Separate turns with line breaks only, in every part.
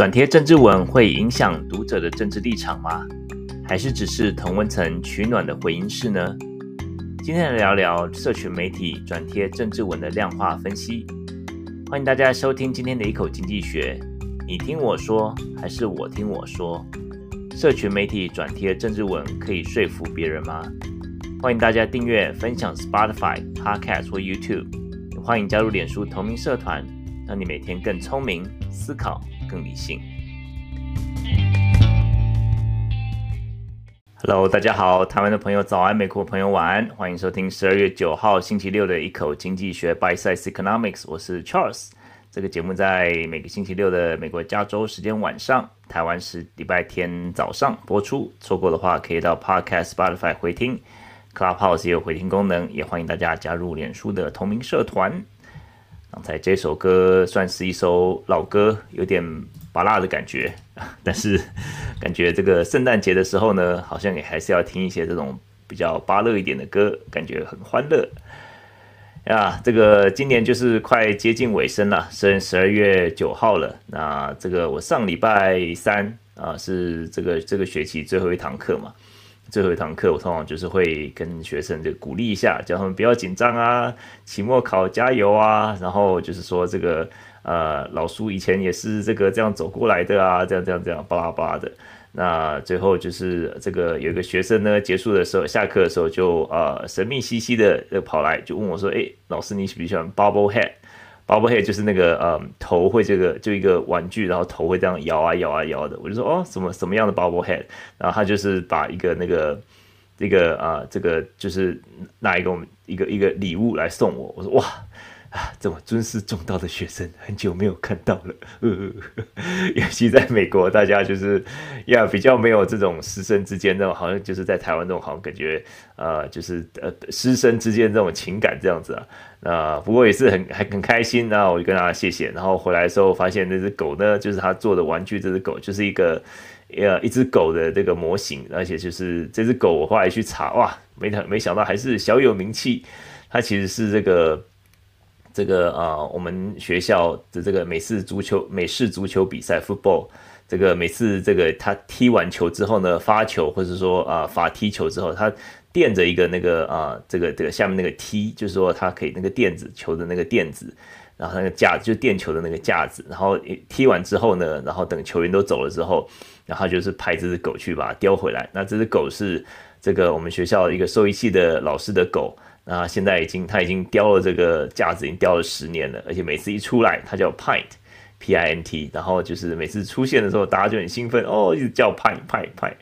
转贴政治文会影响读者的政治立场吗？还是只是同温层取暖的回音式呢？今天来聊聊社群媒体转贴政治文的量化分析。欢迎大家收听今天的一口经济学。你听我说，还是我听我说？社群媒体转贴政治文可以说服别人吗？欢迎大家订阅、分享 Spotify、Podcast 或 YouTube。也欢迎加入脸书同名社团，让你每天更聪明、思考。更理性。Hello，大家好，台湾的朋友早安，美国朋友晚安，欢迎收听十二月九号星期六的一口经济学 （Bite Size Economics），我是 Charles。这个节目在每个星期六的美国加州时间晚上，台湾是礼拜天早上播出。错过的话，可以到 Podcast Spotify 回听，Clubhouse 也有回听功能，也欢迎大家加入脸书的同名社团。刚才这首歌算是一首老歌，有点巴拉的感觉，但是感觉这个圣诞节的时候呢，好像也还是要听一些这种比较巴乐一点的歌，感觉很欢乐呀。这个今年就是快接近尾声了，剩十二月九号了。那这个我上礼拜三啊，是这个这个学期最后一堂课嘛。最后一堂课，我通常就是会跟学生就鼓励一下，叫他们不要紧张啊，期末考加油啊，然后就是说这个呃老苏以前也是这个这样走过来的啊，这样这样这样巴拉巴拉的。那最后就是这个有一个学生呢，结束的时候下课的时候就呃神秘兮兮的跑来就问我说，哎，老师你喜不喜欢 bubble Head？Bubble head 就是那个呃头会这个就一个玩具，然后头会这样摇啊摇啊摇的。我就说哦，什么什么样的 Bobblehead？然后他就是把一个那个这个啊这个就是拿一个我们一个一个礼物来送我。我说哇啊，这么尊师重道的学生，很久没有看到了。呃，尤其在美国，大家就是呀比较没有这种师生之间那种，好像就是在台湾那种好像感觉呃就是呃师生之间这种情感这样子啊。啊，不过也是很还很开心，然后我就跟他谢谢，然后回来的时候发现那只狗呢，就是他做的玩具，这只狗就是一个呃一只狗的这个模型，而且就是这只狗，我后来去查，哇，没没想到还是小有名气，它其实是这个这个啊、我们学校的这个美式足球美式足球比赛 football，这个每次这个他踢完球之后呢，发球或者说啊罚踢球之后，他。垫着一个那个啊、这个这个下面那个踢，就是说它可以那个垫子球的那个垫子，然后那个架子就垫球的那个架子，然后踢完之后呢，然后等球员都走了之后，然后就是派这只狗去把它叼回来。那这只狗是这个我们学校一个兽医系的老师的狗，那现在已经他已经雕了这个架子，已经雕了十年了，而且每次一出来，它叫 Pint。P I N T，然后就是每次出现的时候，大家就很兴奋哦，一直叫派派派。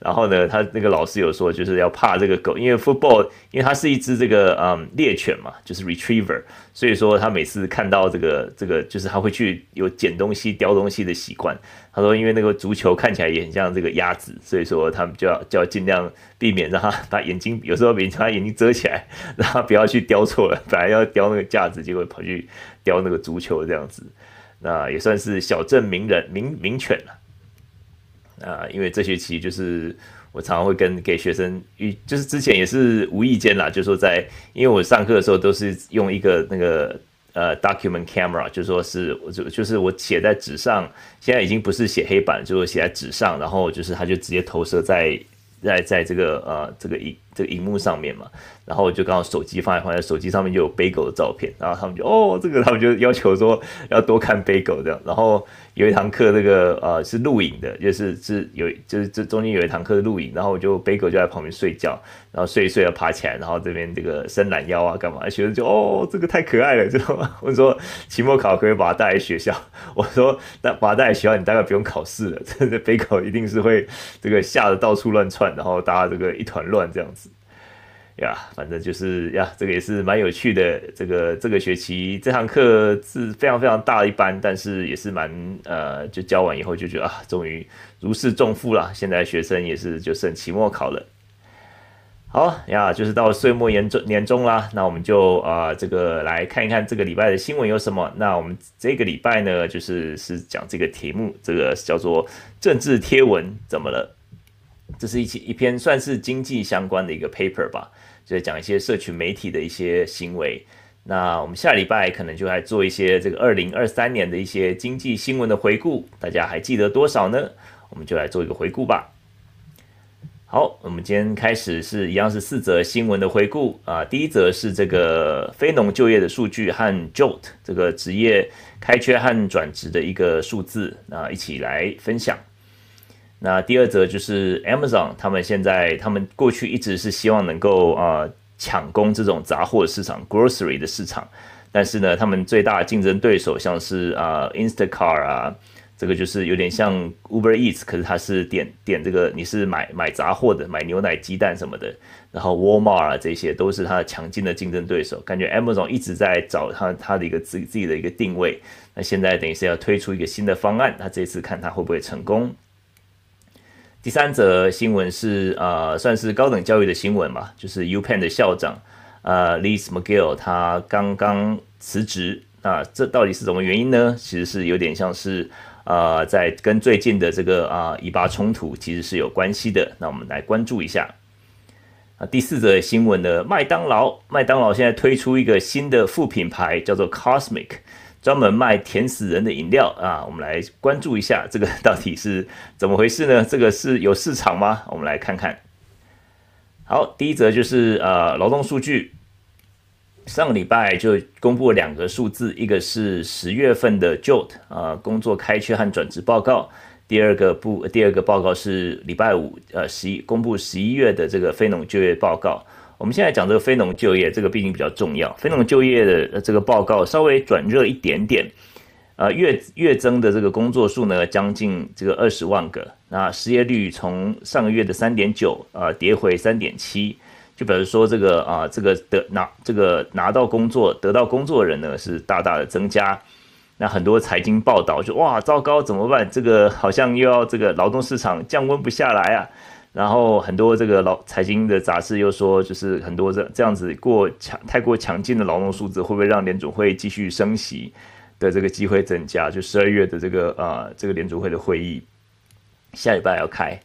然后呢，他那个老师有说，就是要怕这个狗，因为 football，因为它是一只这个嗯猎犬嘛，就是 retriever，所以说他每次看到这个这个，就是他会去有捡东西、叼东西的习惯。他说，因为那个足球看起来也很像这个鸭子，所以说他们就要就要尽量避免让他把眼睛，有时候把眼睛遮起来，让他不要去叼错了，本来要叼那个架子，结果跑去叼那个足球这样子。那也算是小镇名人名名犬了，啊，因为这学期就是我常常会跟给学生，就是之前也是无意间啦，就说在，因为我上课的时候都是用一个那个呃 document camera，就说是我就就是我写在纸上，现在已经不是写黑板，就是写在纸上，然后就是它就直接投射在在在这个呃这个一这个荧幕上面嘛。然后我就刚好手机放在放在手机上面就有 Bagel 的照片，然后他们就哦，这个他们就要求说要多看 Bagel 这样。然后有一堂课这个呃是录影的，就是是有就是这中间有一堂课录影，然后我就 Bagel 就在旁边睡觉，然后睡一睡要爬起来，然后这边这个伸懒腰啊干嘛？学生就哦这个太可爱了，知道吗？我说期末考可以把它带来学校？我说那把它带来学校你大概不用考试了，这个 Bagel 一定是会这个吓得到处乱窜，然后大家这个一团乱这样子。呀，反正就是呀，这个也是蛮有趣的。这个这个学期这堂课是非常非常大一班，但是也是蛮呃，就教完以后就觉得啊，终于如释重负了。现在学生也是就剩期末考了。好呀，就是到岁末年终年终啦，那我们就啊、这个来看一看这个礼拜的新闻有什么。那我们这个礼拜呢，就是是讲这个题目，这个叫做政治贴文怎么了？这是一期一篇算是经济相关的一个 paper 吧。就讲一些社群媒体的一些行为，那我们下礼拜可能就来做一些这个二零二三年的一些经济新闻的回顾，大家还记得多少呢？我们就来做一个回顾吧。好，我们今天开始是一样是四则新闻的回顾啊。第一则是这个非农就业的数据和 JOLT 这个职业开缺和转职的一个数字，那一起来分享。那第二则就是 Amazon，他们现在他们过去一直是希望能够啊抢攻这种杂货市场 （grocery 的市场），但是呢，他们最大的竞争对手像是啊 Instacart 啊。这个就是有点像 Uber Eats，可是它是点点这个，你是买买杂货的，买牛奶、鸡蛋什么的。然后 Walmart 啊，这些都是它强劲的竞争对手。感觉 Amazon 一直在找它它的一个自自己的一个定位。那现在等于是要推出一个新的方案，那这次看它会不会成功。第三则新闻是呃，算是高等教育的新闻嘛，就是 UPenn 的校长呃 Liz McGill 他刚刚辞职。那这到底是什么原因呢？其实是有点像是。呃，在跟最近的这个啊以巴冲突其实是有关系的，那我们来关注一下。啊，第四则新闻呢，麦当劳，麦当劳现在推出一个新的副品牌，叫做 Cosmic，专门卖甜死人的饮料啊。我们来关注一下这个到底是怎么回事呢？这个是有市场吗？我们来看看。好，第一则就是呃劳动数据。上个礼拜就公布了两个数字，一个是十月份的 JOLT 啊工作开缺和转职报告，第二个不第二个报告是礼拜五呃十一公布十一月的这个非农就业报告。我们现在讲这个非农就业，这个毕竟比较重要。非农就业的这个报告稍微转热一点点，呃月月增的这个工作数呢将近这个二十万个，那失业率从上个月的三点九啊跌回三点七。就比如说这个啊，这个得拿这个拿到工作得到工作的人呢是大大的增加，那很多财经报道就哇糟糕怎么办？这个好像又要这个劳动市场降温不下来啊。然后很多这个老财经的杂志又说，就是很多这这样子过强太过强劲的劳动数字会不会让联总会继续升息的这个机会增加？就十二月的这个呃这个联总会的会议下礼拜要开。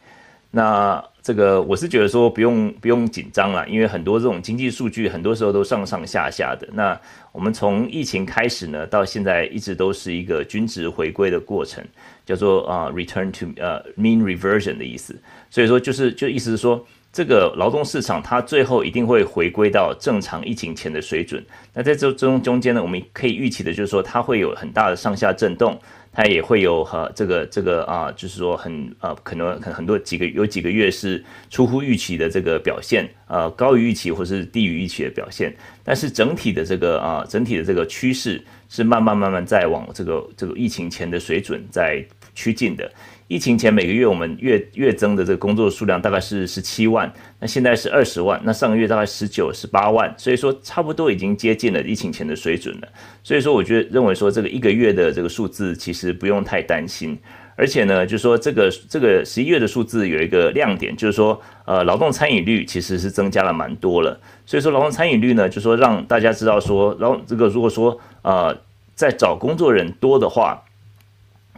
那这个我是觉得说不用不用紧张了，因为很多这种经济数据很多时候都上上下下的。那我们从疫情开始呢，到现在一直都是一个均值回归的过程，叫做啊 return to 呃 mean reversion 的意思。所以说就是就意思是说，这个劳动市场它最后一定会回归到正常疫情前的水准。那在这中中间呢，我们可以预期的就是说它会有很大的上下震动。它也会有和这个这个啊，就是说很呃，可能很很多几个有几个月是出乎预期的这个表现，呃，高于预期或是低于预期的表现。但是整体的这个啊，整体的这个趋势是慢慢慢慢在往这个这个疫情前的水准在趋近的。疫情前每个月我们月月增的这个工作数量大概是十七万，那现在是二十万，那上个月大概十九、十八万，所以说差不多已经接近了疫情前的水准了。所以说，我觉得认为说这个一个月的这个数字其实不用太担心，而且呢，就是说这个这个十一月的数字有一个亮点，就是说呃劳动参与率其实是增加了蛮多了。所以说劳动参与率呢，就是说让大家知道说，然后这个如果说呃在找工作人多的话。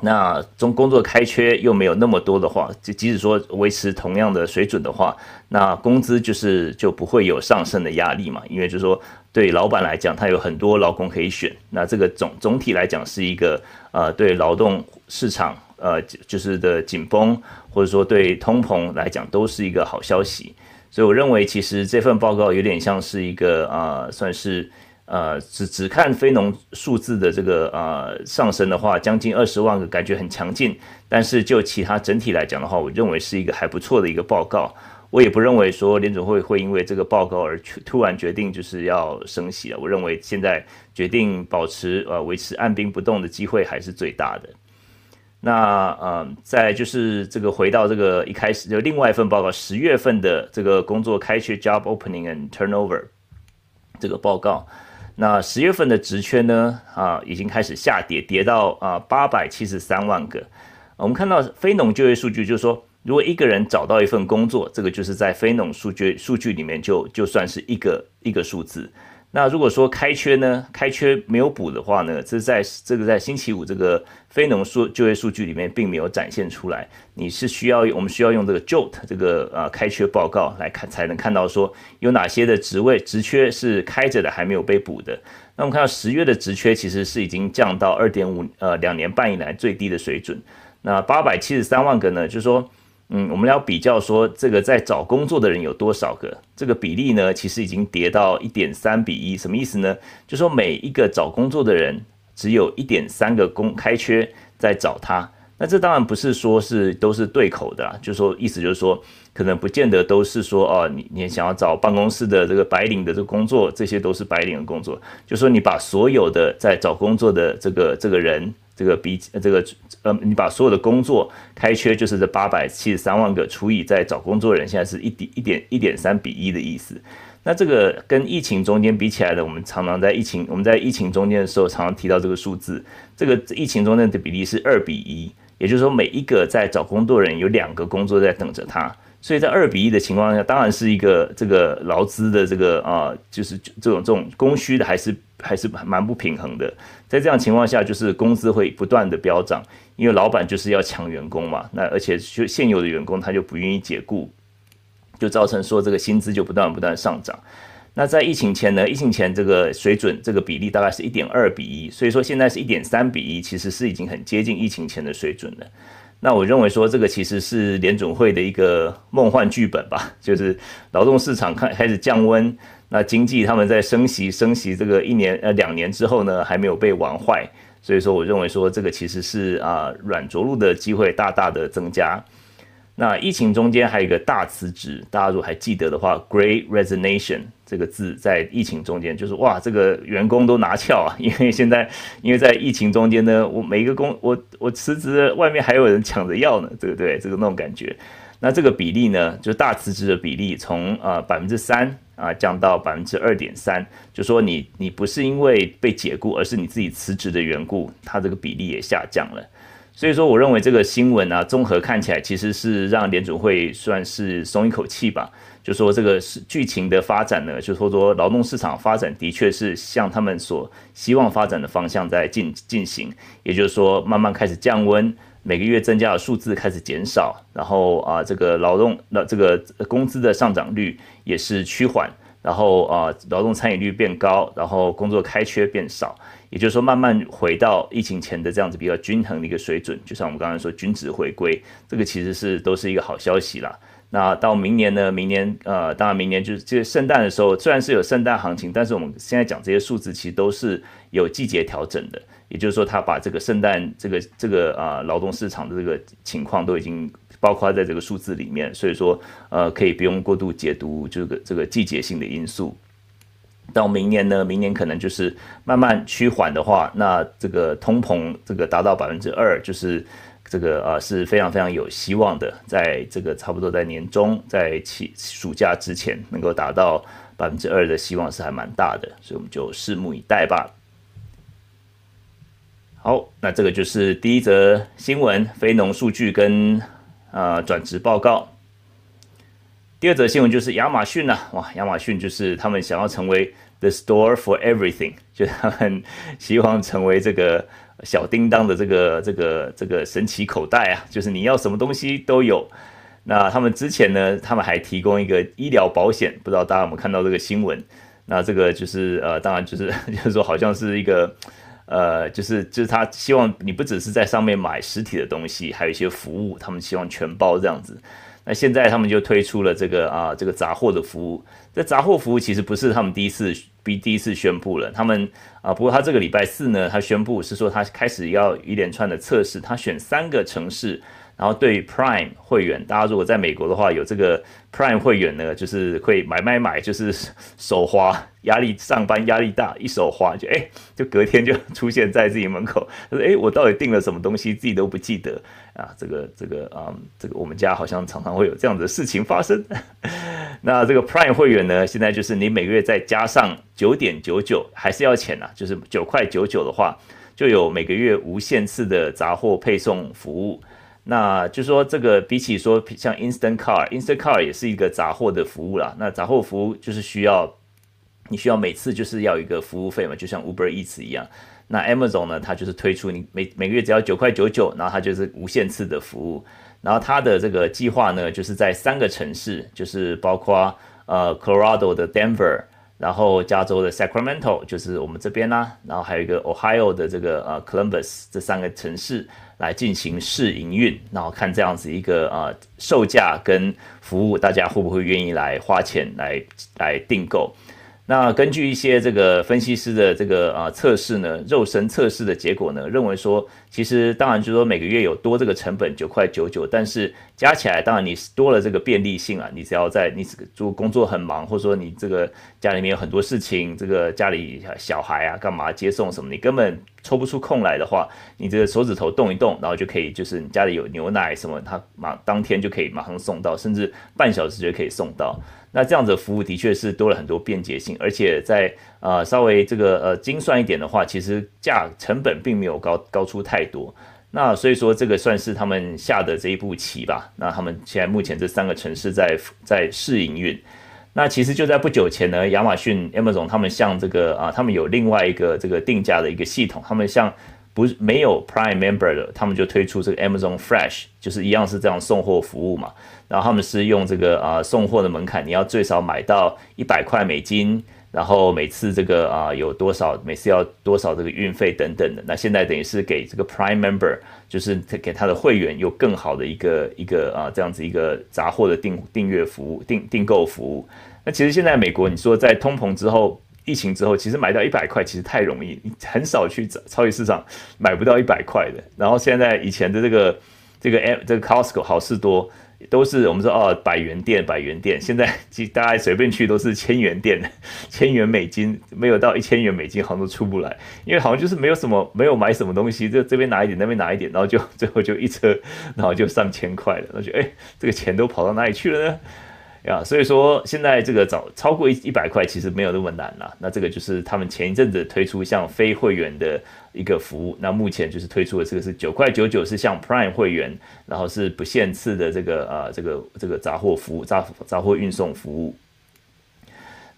那中工作开缺又没有那么多的话，就即使说维持同样的水准的话，那工资就是就不会有上升的压力嘛。因为就是说对老板来讲，他有很多劳工可以选。那这个总总体来讲是一个呃对劳动市场呃就是的紧绷，或者说对通膨来讲都是一个好消息。所以我认为其实这份报告有点像是一个啊、呃、算是。呃，只只看非农数字的这个呃上升的话，将近二十万个，感觉很强劲。但是就其他整体来讲的话，我认为是一个还不错的一个报告。我也不认为说联总会会因为这个报告而突然决定就是要升息了。我认为现在决定保持呃维持按兵不动的机会还是最大的。那呃，再就是这个回到这个一开始就另外一份报告，十月份的这个工作开缺 （Job Opening and Turnover） 这个报告。那十月份的职缺呢？啊，已经开始下跌，跌到啊八百七十三万个。我们看到非农就业数据，就是说，如果一个人找到一份工作，这个就是在非农数据数据里面就就算是一个一个数字。那如果说开缺呢，开缺没有补的话呢，这在这个在星期五这个非农数就业数据里面并没有展现出来。你是需要我们需要用这个 JOLT 这个呃开缺报告来看，才能看到说有哪些的职位职缺是开着的还没有被补的。那我们看到十月的职缺其实是已经降到二点五呃两年半以来最低的水准。那八百七十三万个呢，就是说，嗯，我们要比较说这个在找工作的人有多少个，这个比例呢，其实已经跌到一点三比一，什么意思呢？就说每一个找工作的人只有一点三个工开缺在找他。那这当然不是说是都是对口的，就说意思就是说，可能不见得都是说哦，你你想要找办公室的这个白领的这工作，这些都是白领的工作。就说你把所有的在找工作的这个这个人，这个比这个呃，你把所有的工作开缺，就是这八百七十三万个除以在找工作人，现在是一点一点一点三比一的意思。那这个跟疫情中间比起来的，我们常常在疫情我们在疫情中间的时候，常常提到这个数字，这个疫情中间的比例是二比一。也就是说，每一个在找工作人有两个工作在等着他，所以在二比一的情况下，当然是一个这个劳资的这个啊、就是这种这种供需的还是还是蛮不平衡的。在这样情况下，就是工资会不断的飙涨，因为老板就是要抢员工嘛，那而且就现有的员工他就不愿意解雇，就造成说这个薪资就不断不断上涨。那在疫情前呢？疫情前这个水准，这个比例大概是一点二比一，所以说现在是一点三比一，其实是已经很接近疫情前的水准了。那我认为说这个其实是联准会的一个梦幻剧本吧，就是劳动市场开开始降温，那经济他们在升息升息这个一年呃两年之后呢，还没有被玩坏，所以说我认为说这个其实是啊软着陆的机会大大的增加。那疫情中间还有一个大辞职，大家如果还记得的话，Great Resignation 这个字在疫情中间就是哇，这个员工都拿翘啊，因为现在因为在疫情中间呢，我每个工我我辞职，外面还有人抢着要呢，对不对？这个那种感觉。那这个比例呢，就大辞职的比例从呃百分之三啊降到百分之二点三，就说你你不是因为被解雇，而是你自己辞职的缘故，它这个比例也下降了。所以说，我认为这个新闻啊，综合看起来其实是让联准会算是松一口气吧。就说这个是剧情的发展呢，就说说劳动市场发展的确是向他们所希望发展的方向在进进行，也就是说慢慢开始降温，每个月增加的数字开始减少，然后啊，这个劳动那这个工资的上涨率也是趋缓。然后啊，劳动参与率变高，然后工作开缺变少，也就是说慢慢回到疫情前的这样子比较均衡的一个水准。就像我们刚刚说均值回归，这个其实是都是一个好消息啦。那到明年呢？明年呃，当然明年就是这个圣诞的时候，虽然是有圣诞行情，但是我们现在讲这些数字其实都是有季节调整的。也就是说，他把这个圣诞这个这个啊劳动市场的这个情况都已经。包括在这个数字里面，所以说，呃，可以不用过度解读这个这个季节性的因素。到明年呢，明年可能就是慢慢趋缓的话，那这个通膨这个达到百分之二，就是这个啊是非常非常有希望的，在这个差不多在年中，在期暑假之前能够达到百分之二的希望是还蛮大的，所以我们就拭目以待吧。好，那这个就是第一则新闻，非农数据跟。呃，转职报告。第二则新闻就是亚马逊呐，哇，亚马逊就是他们想要成为 the store for everything，就他们希望成为这个小叮当的这个这个这个神奇口袋啊，就是你要什么东西都有。那他们之前呢，他们还提供一个医疗保险，不知道大家有没有看到这个新闻？那这个就是呃，当然就是 就是说好像是一个。呃，就是就是他希望你不只是在上面买实体的东西，还有一些服务，他们希望全包这样子。那现在他们就推出了这个啊，这个杂货的服务。这杂货服务其实不是他们第一次比第一次宣布了，他们啊，不过他这个礼拜四呢，他宣布是说他开始要一连串的测试，他选三个城市。然后对 Prime 会员，大家如果在美国的话，有这个 Prime 会员呢，就是会买买买，就是 手滑，压力上班压力大，一手滑就哎，就隔天就 出现在自己门口。他说哎，我到底订了什么东西，自己都不记得啊。这个这个啊、嗯，这个我们家好像常常会有这样的事情发生。那这个 Prime 会员呢，现在就是你每个月再加上九点九九，还是要钱啊，就是九块九九的话，就有每个月无限次的杂货配送服务。那就说，这个比起说像 Instant Car，Instant Car 也是一个杂货的服务啦。那杂货服务就是需要，你需要每次就是要一个服务费嘛，就像 Uber Eats 一样。那 Amazon 呢，它就是推出你每每个月只要九块九九，然后它就是无限次的服务。然后它的这个计划呢，就是在三个城市，就是包括呃 Colorado 的 Denver，然后加州的 Sacramento 就是我们这边啦、然后还有一个 Ohio 的这个呃 Columbus 这三个城市来进行试营运，然后看这样子一个呃售价跟服务，大家会不会愿意来花钱来来订购？那根据一些这个分析师的这个啊测试呢，肉身测试的结果呢，认为说，其实当然就是说每个月有多这个成本九块九九，但是加起来，当然你多了这个便利性啊，你只要在你做工作很忙，或者说你这个家里面有很多事情，这个家里小孩啊干嘛接送什么，你根本抽不出空来的话，你这个手指头动一动，然后就可以，就是你家里有牛奶什么，它马当天就可以马上送到，甚至半小时就可以送到。那这样子的服务的确是多了很多便捷性，而且在呃稍微这个呃精算一点的话，其实价成本并没有高高出太多。那所以说这个算是他们下的这一步棋吧。那他们现在目前这三个城市在在试营运。那其实就在不久前呢，亚马逊 Amazon 他们向这个啊，他们有另外一个这个定价的一个系统，他们向不是没有 Prime Member 的，他们就推出这个 Amazon Fresh，就是一样是这样送货服务嘛。然后他们是用这个啊送货的门槛，你要最少买到一百块美金，然后每次这个啊有多少，每次要多少这个运费等等的。那现在等于是给这个 Prime Member，就是给他的会员有更好的一个一个啊这样子一个杂货的订订阅服务、订订购服务。那其实现在美国，你说在通膨之后、疫情之后，其实买到一百块其实太容易，你很少去超级市场买不到一百块的。然后现在以前的这个这个 M 这个 Costco 好事多。都是我们说哦，百元店，百元店。现在其大家随便去都是千元店，千元美金没有到一千元美金，好像都出不来，因为好像就是没有什么，没有买什么东西，这这边拿一点，那边拿一点，然后就最后就一车，然后就上千块了。然后就哎，这个钱都跑到哪里去了呢？啊，所以说现在这个找超过一一百块其实没有那么难了。那这个就是他们前一阵子推出像非会员的一个服务。那目前就是推出的这个是九块九九，是像 Prime 会员，然后是不限次的这个啊这个这个杂货服务杂杂货运送服务。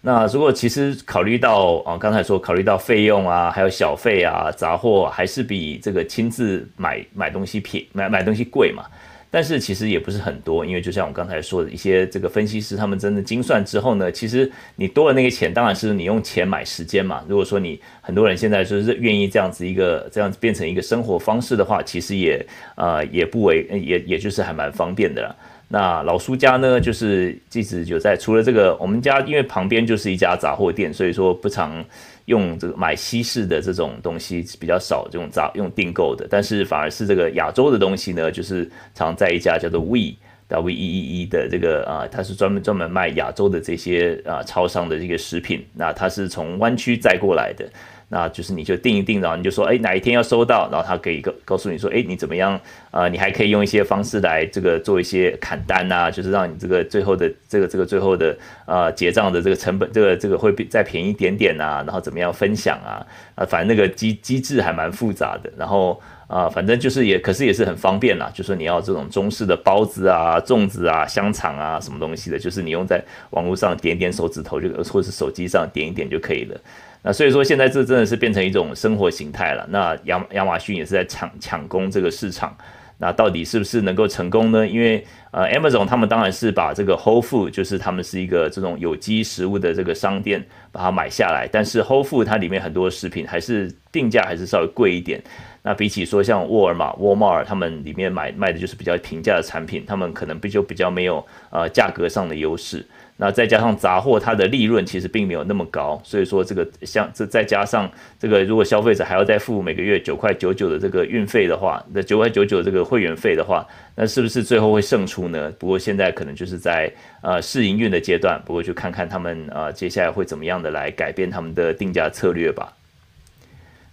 那如果其实考虑到啊刚才说考虑到费用啊，还有小费啊，杂货还是比这个亲自买买东西便买买东西贵嘛。但是其实也不是很多，因为就像我刚才说的一些这个分析师，他们真的精算之后呢，其实你多了那个钱，当然是你用钱买时间嘛。如果说你很多人现在就是愿意这样子一个这样子变成一个生活方式的话，其实也呃也不为也也就是还蛮方便的了。那老苏家呢，就是一直就在除了这个，我们家因为旁边就是一家杂货店，所以说不常。用这个买西式的这种东西比较少，这种杂用订购的，但是反而是这个亚洲的东西呢，就是常在一家叫做 We W E E E 的这个啊，它是专门专门卖亚洲的这些啊超商的这个食品，那它是从湾区载过来的。那就是你就定一定，然后你就说，哎，哪一天要收到，然后他可以告告诉你说，哎，你怎么样？啊、你还可以用一些方式来这个做一些砍单啊，就是让你这个最后的这个这个最后的呃结账的这个成本，这个这个会比再便宜一点点啊，然后怎么样分享啊？啊，反正那个机机制还蛮复杂的，然后。啊，反正就是也，可是也是很方便啦。就说你要这种中式的包子啊、粽子啊、香肠啊什么东西的，就是你用在网络上点点手指头就，或者是手机上点一点就可以了。那所以说现在这真的是变成一种生活形态了。那亚亚马逊也是在抢抢攻这个市场。那到底是不是能够成功呢？因为呃，Amazon 他们当然是把这个 Whole Food，就是他们是一个这种有机食物的这个商店，把它买下来。但是 Whole Food 它里面很多食品还是定价还是稍微贵一点。那比起说像沃尔玛、沃尔玛，他们里面买卖的就是比较平价的产品，他们可能比就比较没有呃价格上的优势。那再加上杂货，它的利润其实并没有那么高，所以说这个像这再加上这个，如果消费者还要再付每个月九块九九的这个运费的话，那九块九九这个会员费的话，那是不是最后会胜出呢？不过现在可能就是在呃试营运的阶段，不过就看看他们呃接下来会怎么样的来改变他们的定价策略吧。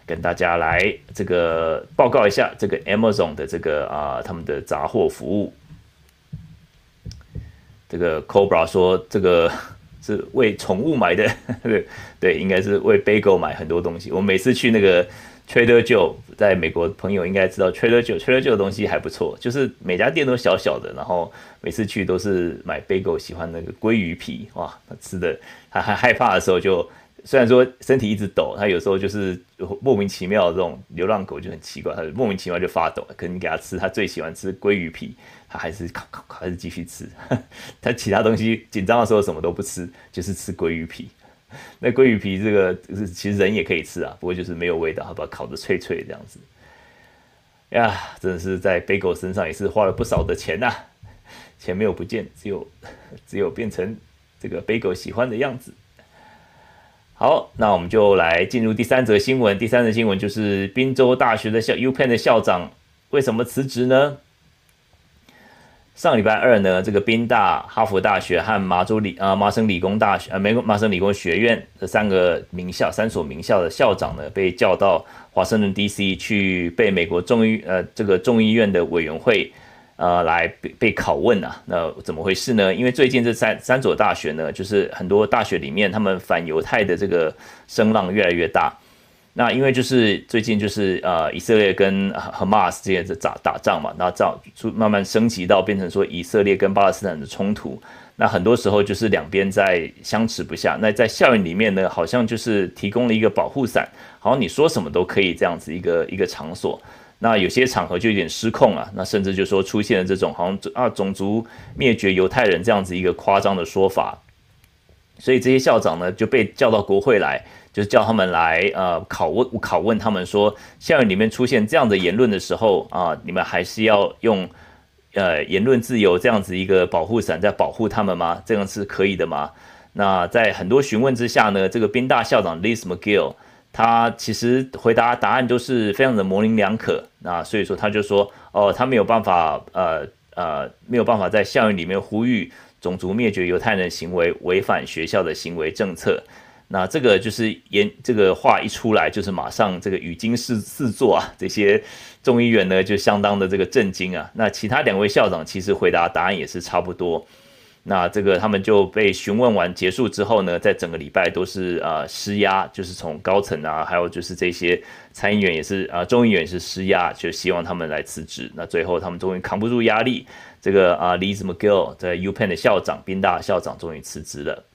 跟大家来这个报告一下这个 Amazon 的这个啊他们的杂货服务。这个 Cobra 说：“这个是为宠物买的，对对，应该是为 Bagel 买很多东西。我每次去那个 Trader Joe，在美国朋友应该知道 Trader Joe，Trader Joe 的东西还不错，就是每家店都小小的，然后每次去都是买 Bagel，喜欢那个鲑鱼皮，哇，他吃的他还害怕的时候就。”虽然说身体一直抖，他有时候就是莫名其妙这种流浪狗就很奇怪，它莫名其妙就发抖。可能给他吃，他最喜欢吃鲑鱼皮，他还是咔咔咔还是继续吃。他其他东西紧张的时候什么都不吃，就是吃鲑鱼皮。那鲑鱼皮这个是其实人也可以吃啊，不过就是没有味道，把它烤的脆脆这样子。呀，真的是在 Bagel 身上也是花了不少的钱呐、钱没有不见，只有只有变成这个 Bagel 喜欢的样子。好，那我们就来进入第三则新闻。第三则新闻就是宾州大学的校 UPenn 的校长为什么辞职呢？上礼拜二呢，这个宾大、哈佛大学和麻州理啊麻省理工大学呃美国麻省理工学院这三个名校三所名校的校长呢，被叫到华盛顿 D.C. 去被美国众议呃这个众议院的委员会呃来被被拷问啊。那怎么回事呢？因为最近这三三所大学呢，就是很多大学里面他们反犹太的这个声浪越来越大。那因为就是最近就是呃以色列跟哈马斯之间在打打仗嘛，那这样就慢慢升级到变成说以色列跟巴勒斯坦的冲突。那很多时候就是两边在相持不下。那在校园里面呢，好像就是提供了一个保护伞，好像你说什么都可以这样子一个一个场所。那有些场合就有点失控啊，那甚至就说出现了这种好像啊种族灭绝犹太人这样子一个夸张的说法。所以这些校长呢就被叫到国会来。就是叫他们来，呃，拷问拷问他们说，校园里面出现这样的言论的时候啊，你们还是要用，呃，言论自由这样子一个保护伞在保护他们吗？这样是可以的吗？那在很多询问之下呢，这个宾大校长 Liz Magill，他其实回答答案都是非常的模棱两可。那所以说他就说，哦，他没有办法，呃呃，没有办法在校园里面呼吁种族灭绝犹太人行为违反学校的行为政策。那这个就是言，这个话一出来，就是马上这个语惊四四座啊，这些众议员呢就相当的这个震惊啊。那其他两位校长其实回答答案也是差不多。那这个他们就被询问完结束之后呢，在整个礼拜都是呃施压，就是从高层啊，还有就是这些参议员也是啊，众议员也是施压，就希望他们来辞职。那最后他们终于扛不住压力，这个啊，Liz Magill 在 UPenn 的校长，宾大校长终于辞职了。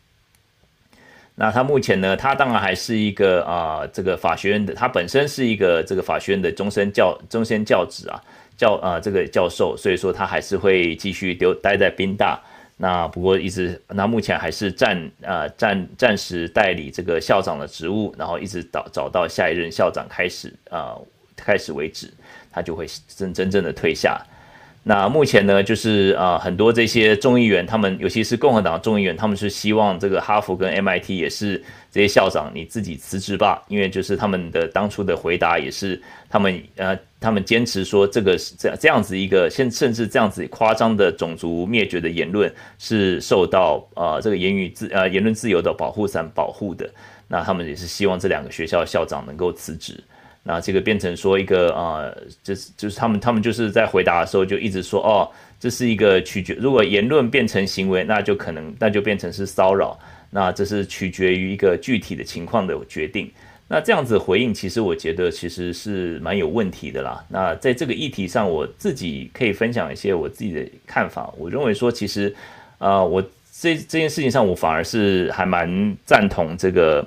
那他目前呢？他当然还是一个啊、这个法学院的，他本身是一个这个法学院的终身教终身教职啊，教啊、这个教授，所以说他还是会继续留待在宾大。那不过一直，那目前还是暂啊暂暂时代理这个校长的职务，然后一直找找到下一任校长开始啊、开始为止，他就会真真正的退下。那目前呢，就是啊、呃，很多这些众议员，他们尤其是共和党众议员，他们是希望这个哈佛跟 MIT 也是这些校长你自己辞职吧，因为就是他们的当初的回答也是他们呃，他们坚持说这个是这这样子一个，甚甚至这样子夸张的种族灭绝的言论是受到呃这个言语自呃言论自由的保护伞保护的，那他们也是希望这两个学校校长能够辞职。那这个变成说一个啊，就、是就是他们他们就是在回答的时候就一直说哦，这是一个取决，如果言论变成行为，那就可能那就变成是骚扰，那这是取决于一个具体的情况的决定。那这样子回应，其实我觉得其实是蛮有问题的啦。那在这个议题上，我自己可以分享一些我自己的看法。我认为说，其实啊、我这这件事情上，我反而是还蛮赞同这个。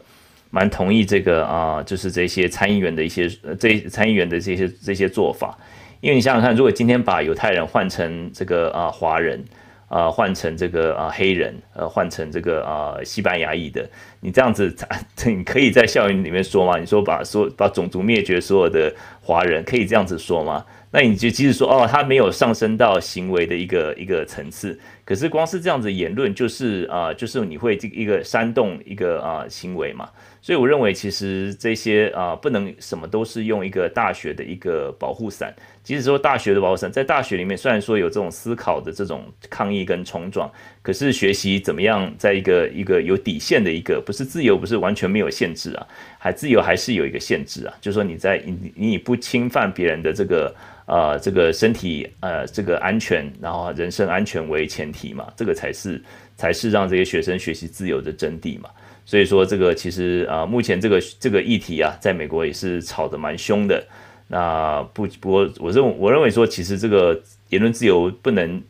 蛮同意这个啊、就是这些参议员的一些呃，这参议员的这些这些做法，因为你想想看，如果今天把犹太人换成这个啊、华人，啊、换成这个啊、黑人，呃换成这个啊、西班牙裔的，你这样子，你可以在校园里面说吗？你说把说把种族灭绝所有的华人，可以这样子说吗？那你就即使说哦，他没有上升到行为的一个一个层次，可是光是这样子言论，就是啊、就是你会这一个煽动一个啊、行为嘛。所以我认为，其实这些啊、不能什么都是用一个大学的一个保护伞。即使说大学的保护伞，在大学里面，虽然说有这种思考的这种抗议跟冲撞，可是学习怎么样，在一个一个有底线的一个，不是自由，不是完全没有限制啊，还自由还是有一个限制啊。就是说你在你你不侵犯别人的这个呃这个身体呃这个安全，然后人身安全为前提嘛，这个才是才是让这些学生学习自由的真谛嘛。所以说，这个其实啊，目前这个这个议题啊，在美国也是吵得蛮凶的。那不不过，我认我认为说，其实这个言论自由不能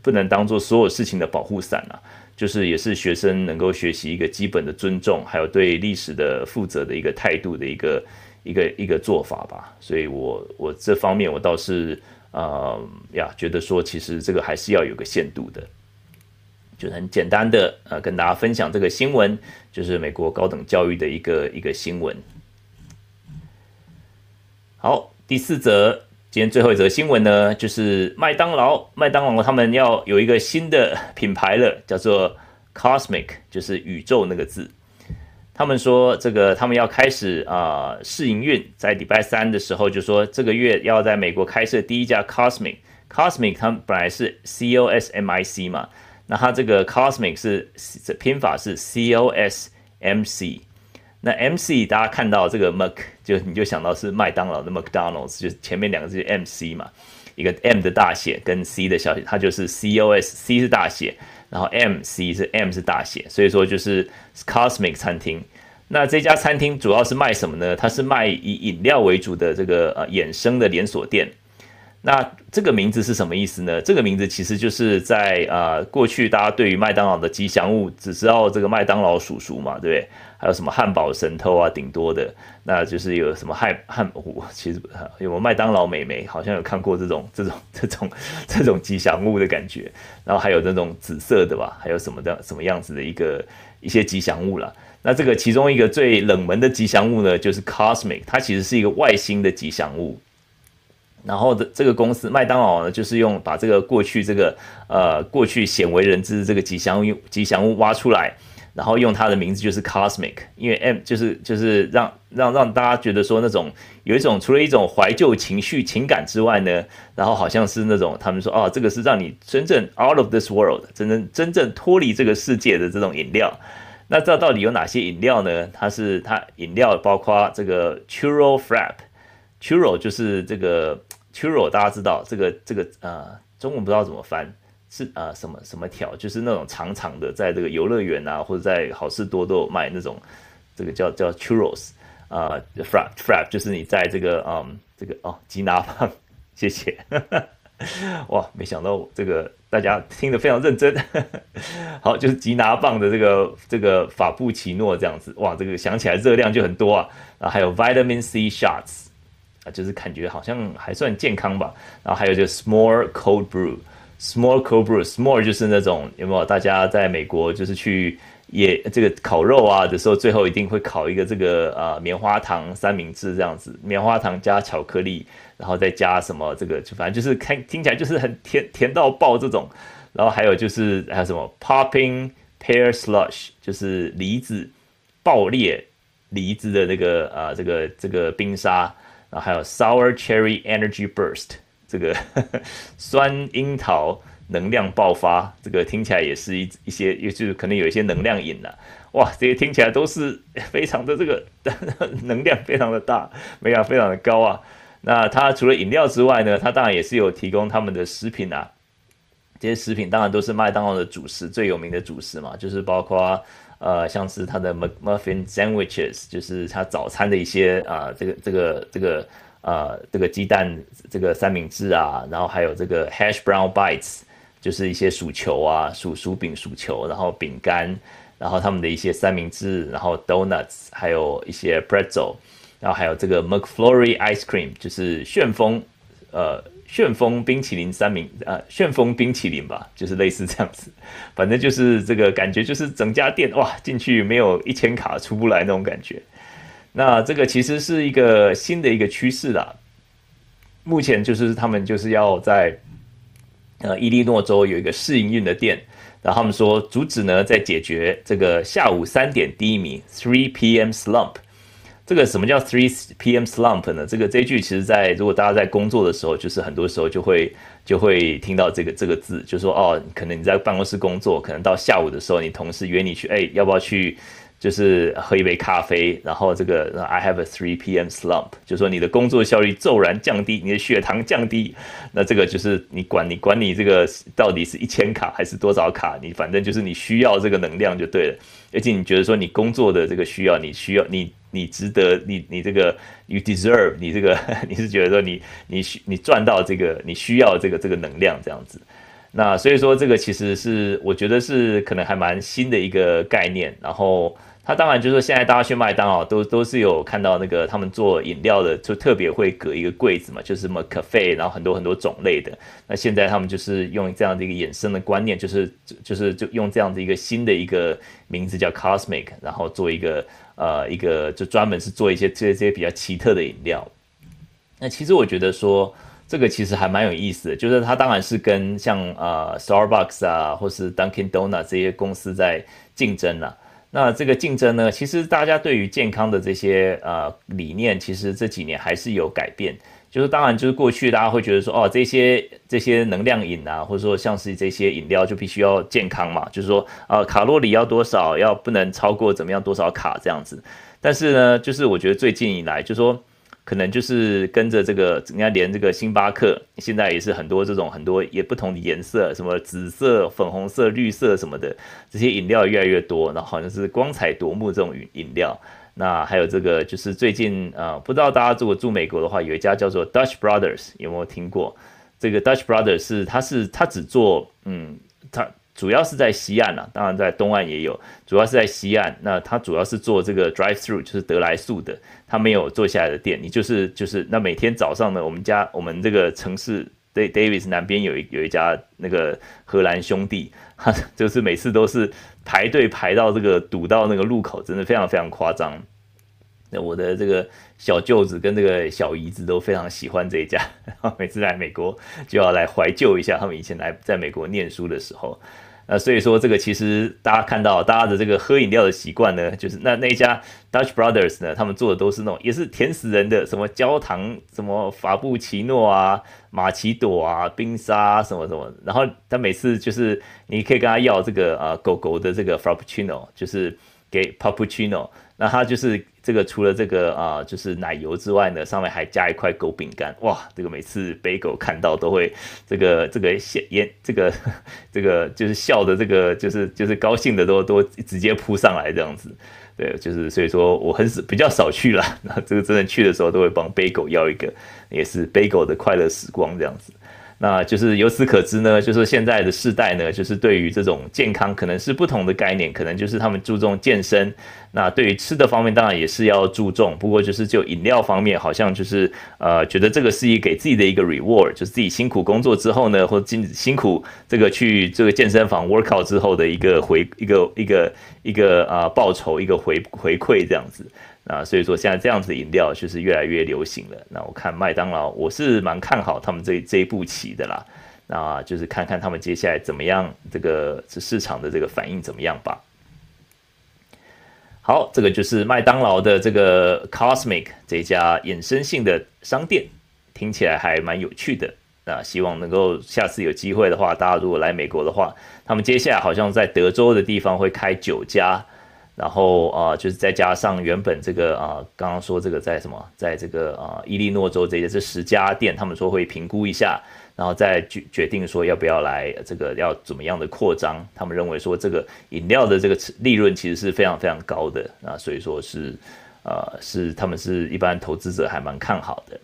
不能当做所有事情的保护伞啊，就是也是学生能够学习一个基本的尊重，还有对历史的负责的一个态度的一个一个一个做法吧。所以我我这方面我倒是啊呀，觉得说其实这个还是要有个限度的。就很简单的呃跟大家分享这个新闻，就是美国高等教育的一个一个新闻。好，第四则，今天最后一则新闻呢，就是麦当劳，麦当劳他们要有一个新的品牌了，叫做 Cosmic，就是宇宙那个字。他们说，这个他们要开始啊试营运，在礼拜三的时候就说，这个月要在美国开设第一家 Cosmic。Cosmic 他们本来是 C O S M I C 嘛，那它这个 Cosmic 是这拼法是 C O S M C。那 M C 大家看到这个 Mc 就你就想到是麦当劳的 McDonald's，就前面两个字 M C 嘛，一个 M 的大写跟 C 的小写，它就是 C O S C 是大写。然后 M C 是 M 是大写，所以说就是 Cosmic 餐厅。那这家餐厅主要是卖什么呢？它是卖以饮料为主的这个呃衍生的连锁店。那这个名字是什么意思呢？这个名字其实就是在呃过去大家对于麦当劳的吉祥物只知道这个麦当劳叔叔嘛，对不对？还有什么汉堡神偷啊，顶多的，那就是有什么汉汉虎，其实有没有麦当劳美眉，好像有看过这种这种这种 这种吉祥物的感觉，然后还有那种紫色的吧，还有什么的什么样子的一个一些吉祥物啦。那这个其中一个最冷门的吉祥物呢，就是 Cosmic，它其实是一个外星的吉祥物。然后的这个公司麦当劳呢，就是用把这个过去这个呃过去鲜为人知的这个吉祥物吉祥物挖出来。然后用它的名字就是 Cosmic，因为 M 就是就是让让让大家觉得说那种有一种除了一种怀旧情绪情感之外呢，然后好像是那种他们说哦，这个是让你真正 out of this world，真正真正脱离这个世界的这种饮料。那这到底有哪些饮料呢？它是它饮料包括这个 Churro Churro 就是这个 Churro，大家知道这个这个呃中文不知道怎么翻。是、呃，什么什么条，就是那种长长的，在这个游乐园啊，或者在好事多都有卖那种，这个叫叫 churros 啊，frap frap，就是你在这个嗯这个哦吉拿棒，谢谢，哇，没想到这个大家听得非常认真，好，就是吉拿棒的这个这个法布奇诺这样子，哇，这个想起来热量就很多啊，然后还有 vitamin C shots 啊，就是感觉好像还算健康吧，然后还有就是 small cold brew。Small cold brew，small 就是那种有没有？大家在美国就是去也这个烤肉啊的时候，最后一定会烤一个这个呃棉花糖三明治这样子，棉花糖加巧克力，然后再加什么这个，就反正就是看听起来就是很甜甜到爆这种。然后还有就是还有什么 popping pear slush，就是梨子爆裂梨子的那个啊、这个这个冰沙，然后还有 sour cherry energy burst。这个 酸樱桃能量爆发，这个听起来也是一一些，也就是可能有一些能量饮了。哇，这些听起来都是 非常的这个 能量非常的大，能量非常的高啊。那它除了饮料之外呢，它当然也是有提供他们的食品啊。这些食品当然都是麦当劳的主食，最有名的主食嘛，就是包括呃，像是它的 McMuffin Sandwiches，就是它早餐的一些啊、这个这个这个。呃，这个鸡蛋这个三明治啊，然后还有这个 hash brown bites，就是一些薯球啊，薯薯饼、薯球，然后饼干，然后他们的一些三明治，然后 donuts，还有一些 pretzel，然后还有这个 McFlurry ice cream，就是旋风，呃，旋风冰淇淋三明，呃，旋风冰淇淋吧，就是类似这样子，反正就是这个感觉，就是整家店哇，进去没有一千卡出不来那种感觉。那这个其实是一个新的一个趋势啦。目前就是他们就是要在呃伊利诺州有一个试营运的店，然后他们说主旨呢在解决这个下午三点低迷 （three p.m. slump）。这个什么叫 three p.m. slump 呢？这个这一句其实在如果大家在工作的时候，就是很多时候就会就会听到这个这个字，就说哦，可能你在办公室工作，可能到下午的时候，你同事约你去，哎，要不要去？就是喝一杯咖啡，然后这个 I have a three p.m. slump，就说你的工作效率骤然降低，你的血糖降低，那这个就是你管你管你这个到底是一千卡还是多少卡，你反正就是你需要这个能量就对了，而且你觉得说你工作的这个需要，你需要你你值得你你这个 you deserve，你这个 你是觉得说你你需你赚到这个你需要这个这个能量这样子。那所以说，这个其实是我觉得是可能还蛮新的一个概念。然后他当然就是说，现在大家去麦当劳都都是有看到那个他们做饮料的，就特别会隔一个柜子嘛，就是什么咖啡，然后很多很多种类的。那现在他们就是用这样的一个衍生的观念，就是就是就用这样的一个新的一个名字叫 Cosmic，然后做一个呃一个就专门是做一些这些这些比较奇特的饮料。那其实我觉得说这个其实还蛮有意思的，就是它当然是跟像呃 Starbucks 啊，或是 Dunkin' Donuts 这些公司在竞争了。那这个竞争呢，其实大家对于健康的这些呃理念，其实这几年还是有改变。就是当然，就是过去大家会觉得说，哦，这些这些能量饮啊，或者说像是这些饮料就必须要健康嘛，就是说，啊，卡路里要多少，要不能超过怎么样多少卡这样子。但是呢，就是我觉得最近以来，就是说。可能就是跟着这个，人家连这个星巴克现在也是很多这种很多也不同的颜色，什么紫色、粉红色、绿色什么的，这些饮料越来越多，然后好像是光彩夺目这种饮饮料。那还有这个就是最近啊、呃，不知道大家如果住美国的话，有一家叫做 Dutch Brothers，有没有听过？这个 Dutch Brothers 是它是它只做嗯它。主要是在西岸啊，当然在东岸也有，主要是在西岸。那它主要是做这个 drive through，就是得来速的，它没有坐下来的店。你就是就是那每天早上呢，我们家我们这个城市 Davis 南边有一有一家那个荷兰兄弟，哈，就是每次都是排队排到这个堵到那个路口，真的非常非常夸张。那我的这个小舅子跟这个小姨子都非常喜欢这一家，然 后每次来美国就要来怀旧一下他们以前来在美国念书的时候。那所以说，这个其实大家看到大家的这个喝饮料的习惯呢，就是那那一家 Dutch Brothers 呢，他们做的都是那种也是甜死人的，什么焦糖，什么法布奇诺啊、玛奇朵啊、冰沙什么什么。然后他每次就是你可以跟他要这个啊狗狗的这个 Frappuccino，就是给 Papuchino。那他就是这个，除了这个啊、就是奶油之外呢，上面还加一块狗饼干。哇，这个每次背狗看到都会这个这个笑颜，这个这个就是笑的这个就是就是高兴的都都直接扑上来这样子。对，就是所以说我很少比较少去了。那这个真的去的时候都会帮贝狗要一个，也是贝狗的快乐时光这样子。那就是由此可知呢，就是现在的世代呢，就是对于这种健康可能是不同的概念，可能就是他们注重健身。那对于吃的方面，当然也是要注重。不过就是就饮料方面，好像就是呃，觉得这个是一给自己的一个 reward，就是自己辛苦工作之后呢，或辛辛苦这个去这个健身房 workout 之后的一个回一个一个一个啊、呃、报酬，一个回回馈这样子。啊，所以说现在这样子的饮料就是越来越流行了。那我看麦当劳，我是蛮看好他们这这一步棋的啦。那就是看看他们接下来怎么样，这个市场的这个反应怎么样吧。好，这个就是麦当劳的这个 Cosmic 这家衍生性的商店，听起来还蛮有趣的。那希望能够下次有机会的话，大家如果来美国的话，他们接下来好像在德州的地方会开九家。然后啊、就是再加上原本这个啊、刚刚说这个在什么，在这个啊、伊利诺州这些这十家店，他们说会评估一下，然后再决决定说要不要来这个要怎么样的扩张。他们认为说这个饮料的这个利润其实是非常非常高的啊，所以说是呃是他们是一般投资者还蛮看好的。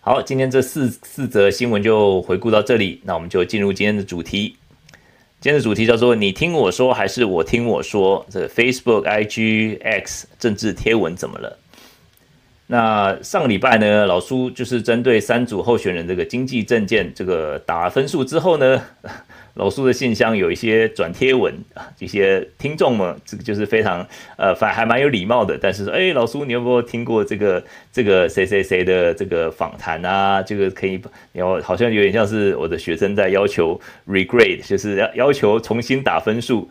好，今天这四四则新闻就回顾到这里，那我们就进入今天的主题。今天的主题叫做“你听我说还是我听我说”。这个 Facebook、IG、X 政治贴文怎么了？那上个礼拜呢，老苏就是针对三组候选人这个经济证件这个打分数之后呢。老苏的信箱有一些转贴文啊，这些听众们，这个就是非常呃，反还蛮有礼貌的。但是说，哎，老苏，你有没有听过这个这个谁谁谁的这个访谈啊？这个可以，然后好像有点像是我的学生在要求 regrade，就是要要求重新打分数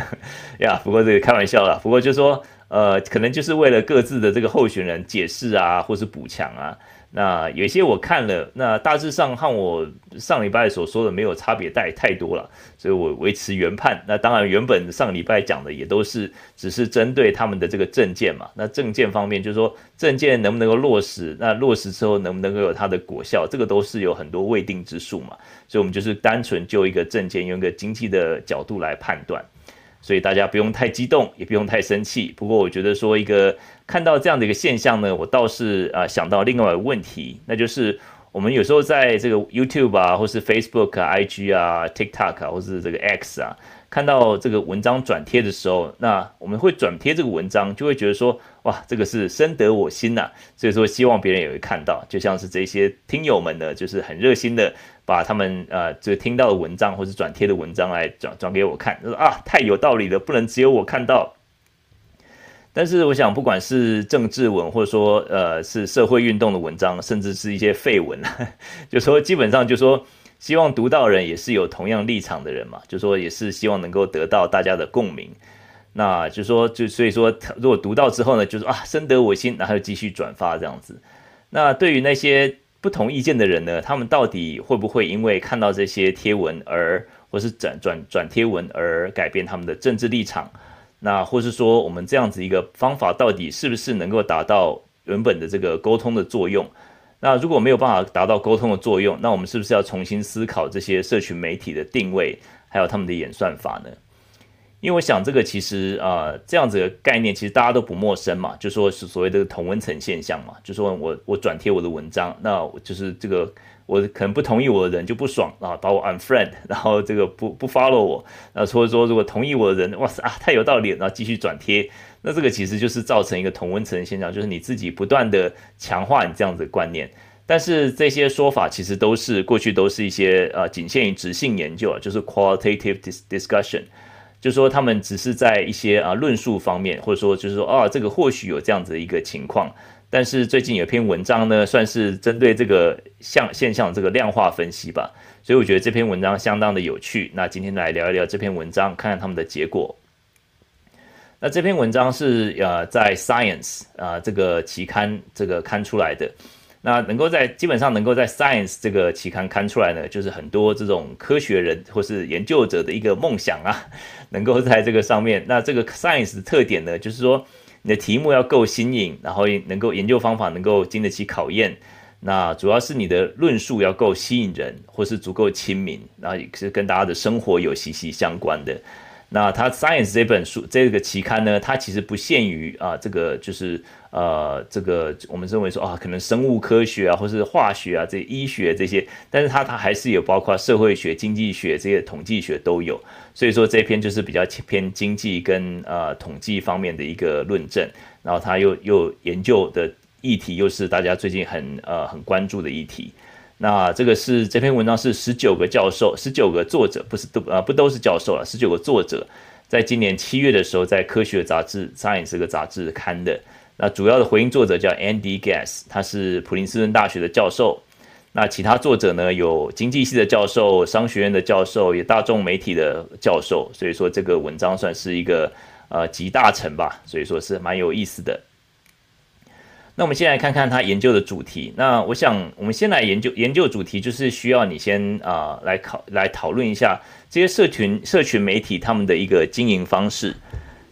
呀。不过这个开玩笑啦，不过就说，呃，可能就是为了各自的这个候选人解释啊，或是补强啊。那有些我看了，那大致上和我上礼拜所说的没有差别太太多了，所以我维持原判。那当然，原本上礼拜讲的也都是只是针对他们的这个证件嘛。那证件方面，就是说证件能不能够落实，那落实之后能不能够有它的果效，这个都是有很多未定之数嘛。所以我们就是单纯就一个证件，用一个经济的角度来判断。所以大家不用太激动，也不用太生气。不过我觉得说一个看到这样的一个现象呢，我倒是啊想到另外一个问题，那就是我们有时候在这个 YouTube 啊，或是 Facebook 啊、IG 啊、TikTok 啊，或是这个 X 啊，看到这个文章转贴的时候，那我们会转贴这个文章，就会觉得说，哇，这个是深得我心呐、所以说希望别人也会看到，就像是这些听友们呢，就是很热心的把他们呃就听到的文章或是转贴的文章来转转给我看，就说啊，太有道理了，不能只有我看到。但是我想，不管是政治文，或者说呃是社会运动的文章，甚至是一些废文，就说基本上就说希望读到人也是有同样立场的人嘛，就说也是希望能够得到大家的共鸣。那就说就所以说，如果读到之后呢，就是啊深得我心，然后继续转发这样子。那对于那些不同意见的人呢，他们到底会不会因为看到这些贴文而或是转转转贴文而改变他们的政治立场？那或是说，我们这样子一个方法到底是不是能够达到原本的这个沟通的作用？那如果没有办法达到沟通的作用，那我们是不是要重新思考这些社群媒体的定位，还有他们的演算法呢？因为我想这个其实啊、这样子的概念其实大家都不陌生嘛，就说是所谓的同温层现象嘛，就说我我转贴我的文章，那就是这个。我可能不同意我的人就不爽啊，把我 unfriend，然后这个不不 follow 我，那或者说如果同意我的人，哇塞啊，太有道理了，然后继续转贴，那这个其实就是造成一个同温层现象，就是你自己不断的强化你这样子的观念，但是这些说法其实都是过去都是一些呃仅限于质性研究啊，就是 qualitative discussion，就是说他们只是在一些啊论述方面，或者说就是说啊这个或许有这样子的一个情况。但是最近有篇文章呢，算是针对这个象现象这个量化分析吧，所以我觉得这篇文章相当的有趣。那今天来聊一聊这篇文章，看看他们的结果。那这篇文章是呃在 Science 啊、这个期刊这个刊出来的。那能够在基本上能够在 Science 这个期刊刊出来呢，就是很多这种科学人或是研究者的一个梦想啊，能够在这个上面。那这个 Science 的特点呢，就是说。你的题目要够新颖，然后能够研究方法能够经得起考验。那主要是你的论述要够吸引人，或是足够亲民，然后也是跟大家的生活有息息相关的。那它 Science 这本书这个期刊呢，它其实不限于啊，这个就是呃，这个我们认为说啊，可能生物科学啊，或是化学啊，这医学这些，但是它它还是有包括社会学、经济学这些统计学都有。所以说这篇就是比较偏经济跟呃统计方面的一个论证，然后它又又研究的议题又是大家最近很呃很关注的议题。那这个是这篇文章是十九个教授，十九个作者，不是都啊不都是教授了，十九个作者，在今年七月的时候，在科学杂志 Science 个杂志刊的。那主要的回应作者叫 Andy Gass，他是普林斯顿大学的教授。那其他作者呢，有经济系的教授、商学院的教授，也大众媒体的教授。所以说这个文章算是一个呃集大成吧，所以说是蛮有意思的。那我们先来看看他研究的主题。那我想，我们先来研究研究主题，就是需要你先啊、来考来讨论一下这些社群社群媒体他们的一个经营方式，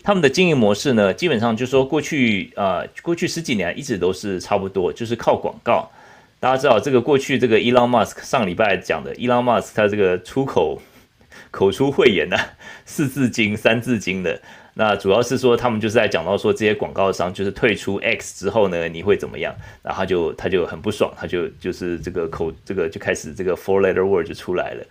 他们的经营模式呢，基本上就是说过去啊、过去十几年一直都是差不多，就是靠广告。大家知道这个过去这个 Elon Musk 上礼拜讲的 Elon Musk 他这个出口 口出秽言呢、四字经三字经的。那主要是说，他们就是在讲到说，这些广告商就是退出 X 之后呢，你会怎么样？然后他就他就很不爽，他就就是这个口这个就开始这个 four letter word 就出来了。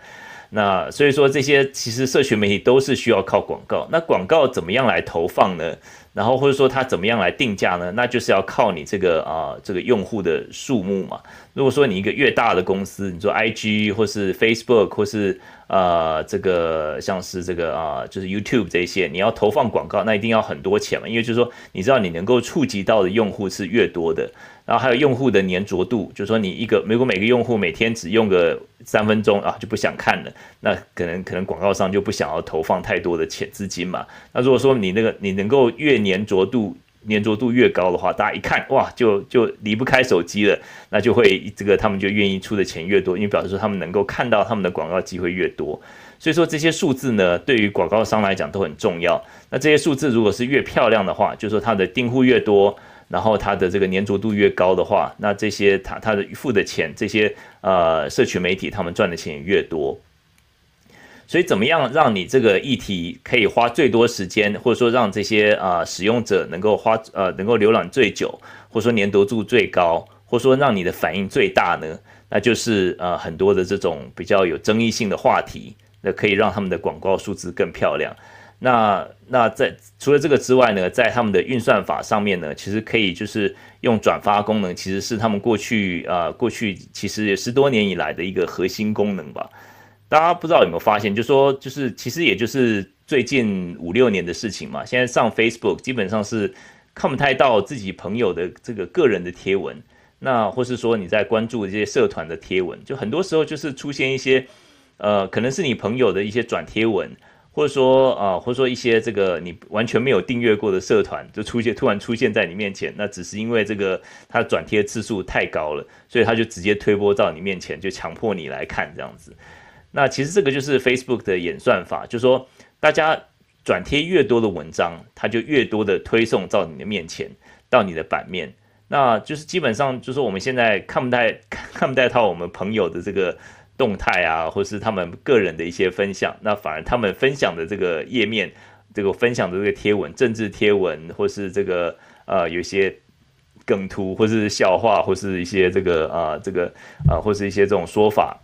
那所以说，这些其实社群媒体都是需要靠广告。那广告怎么样来投放呢？然后或者说它怎么样来定价呢？那就是要靠你这个啊这个用户的数目嘛。如果说你一个越大的公司，你说 IG 或是 Facebook 或是呃，这个像是这个啊，就是 YouTube 这些，你要投放广告，那一定要很多钱嘛。因为就是说，你知道你能够触及到的用户是越多的，然后还有用户的粘着度，就是说你一个如果每个用户每天只用个三分钟啊，就不想看了，那可能可能广告商就不想要投放太多的钱资金嘛。那如果说你那个你能够越粘着度，粘着度越高的话，大家一看哇，就就离不开手机了，那就会这个他们就愿意出的钱越多，因为表示说他们能够看到他们的广告机会越多，所以说这些数字呢，对于广告商来讲都很重要。那这些数字如果是越漂亮的话，就是说它的订户越多，然后它的这个粘着度越高的话，那这些他他的付的钱，这些呃社群媒体他们赚的钱也越多。所以怎么样让你这个议题可以花最多时间，或者说让这些啊、使用者能够花呃能够浏览最久，或者说粘着度最高，或者说让你的反应最大呢？那就是呃很多的这种比较有争议性的话题，那可以让他们的广告数字更漂亮。那那在除了这个之外呢，在他们的运算法上面呢，其实可以就是用转发功能，其实是他们过去呃过去其实十多年以来的一个核心功能吧。大家不知道有没有发现，就说就是其实也就是最近五六年的事情嘛。现在上 Facebook 基本上是看不太到自己朋友的这个个人的贴文，那或是说你在关注这些社团的贴文，就很多时候就是出现一些呃可能是你朋友的一些转贴文。或者说啊，或者说一些这个你完全没有订阅过的社团，就出现突然出现在你面前，那只是因为这个他转贴次数太高了，所以他就直接推播到你面前，就强迫你来看这样子。那其实这个就是 Facebook 的演算法，就说大家转贴越多的文章，它就越多的推送到你的面前，到你的版面。那就是基本上就是我们现在看不太 看不太到我们朋友的这个。动态啊，或是他们个人的一些分享，那反而他们分享的这个页面，这个分享的这个贴文，政治贴文，或是这个呃有些梗图，或是笑话，或是一些这个啊、这个啊、或是一些这种说法，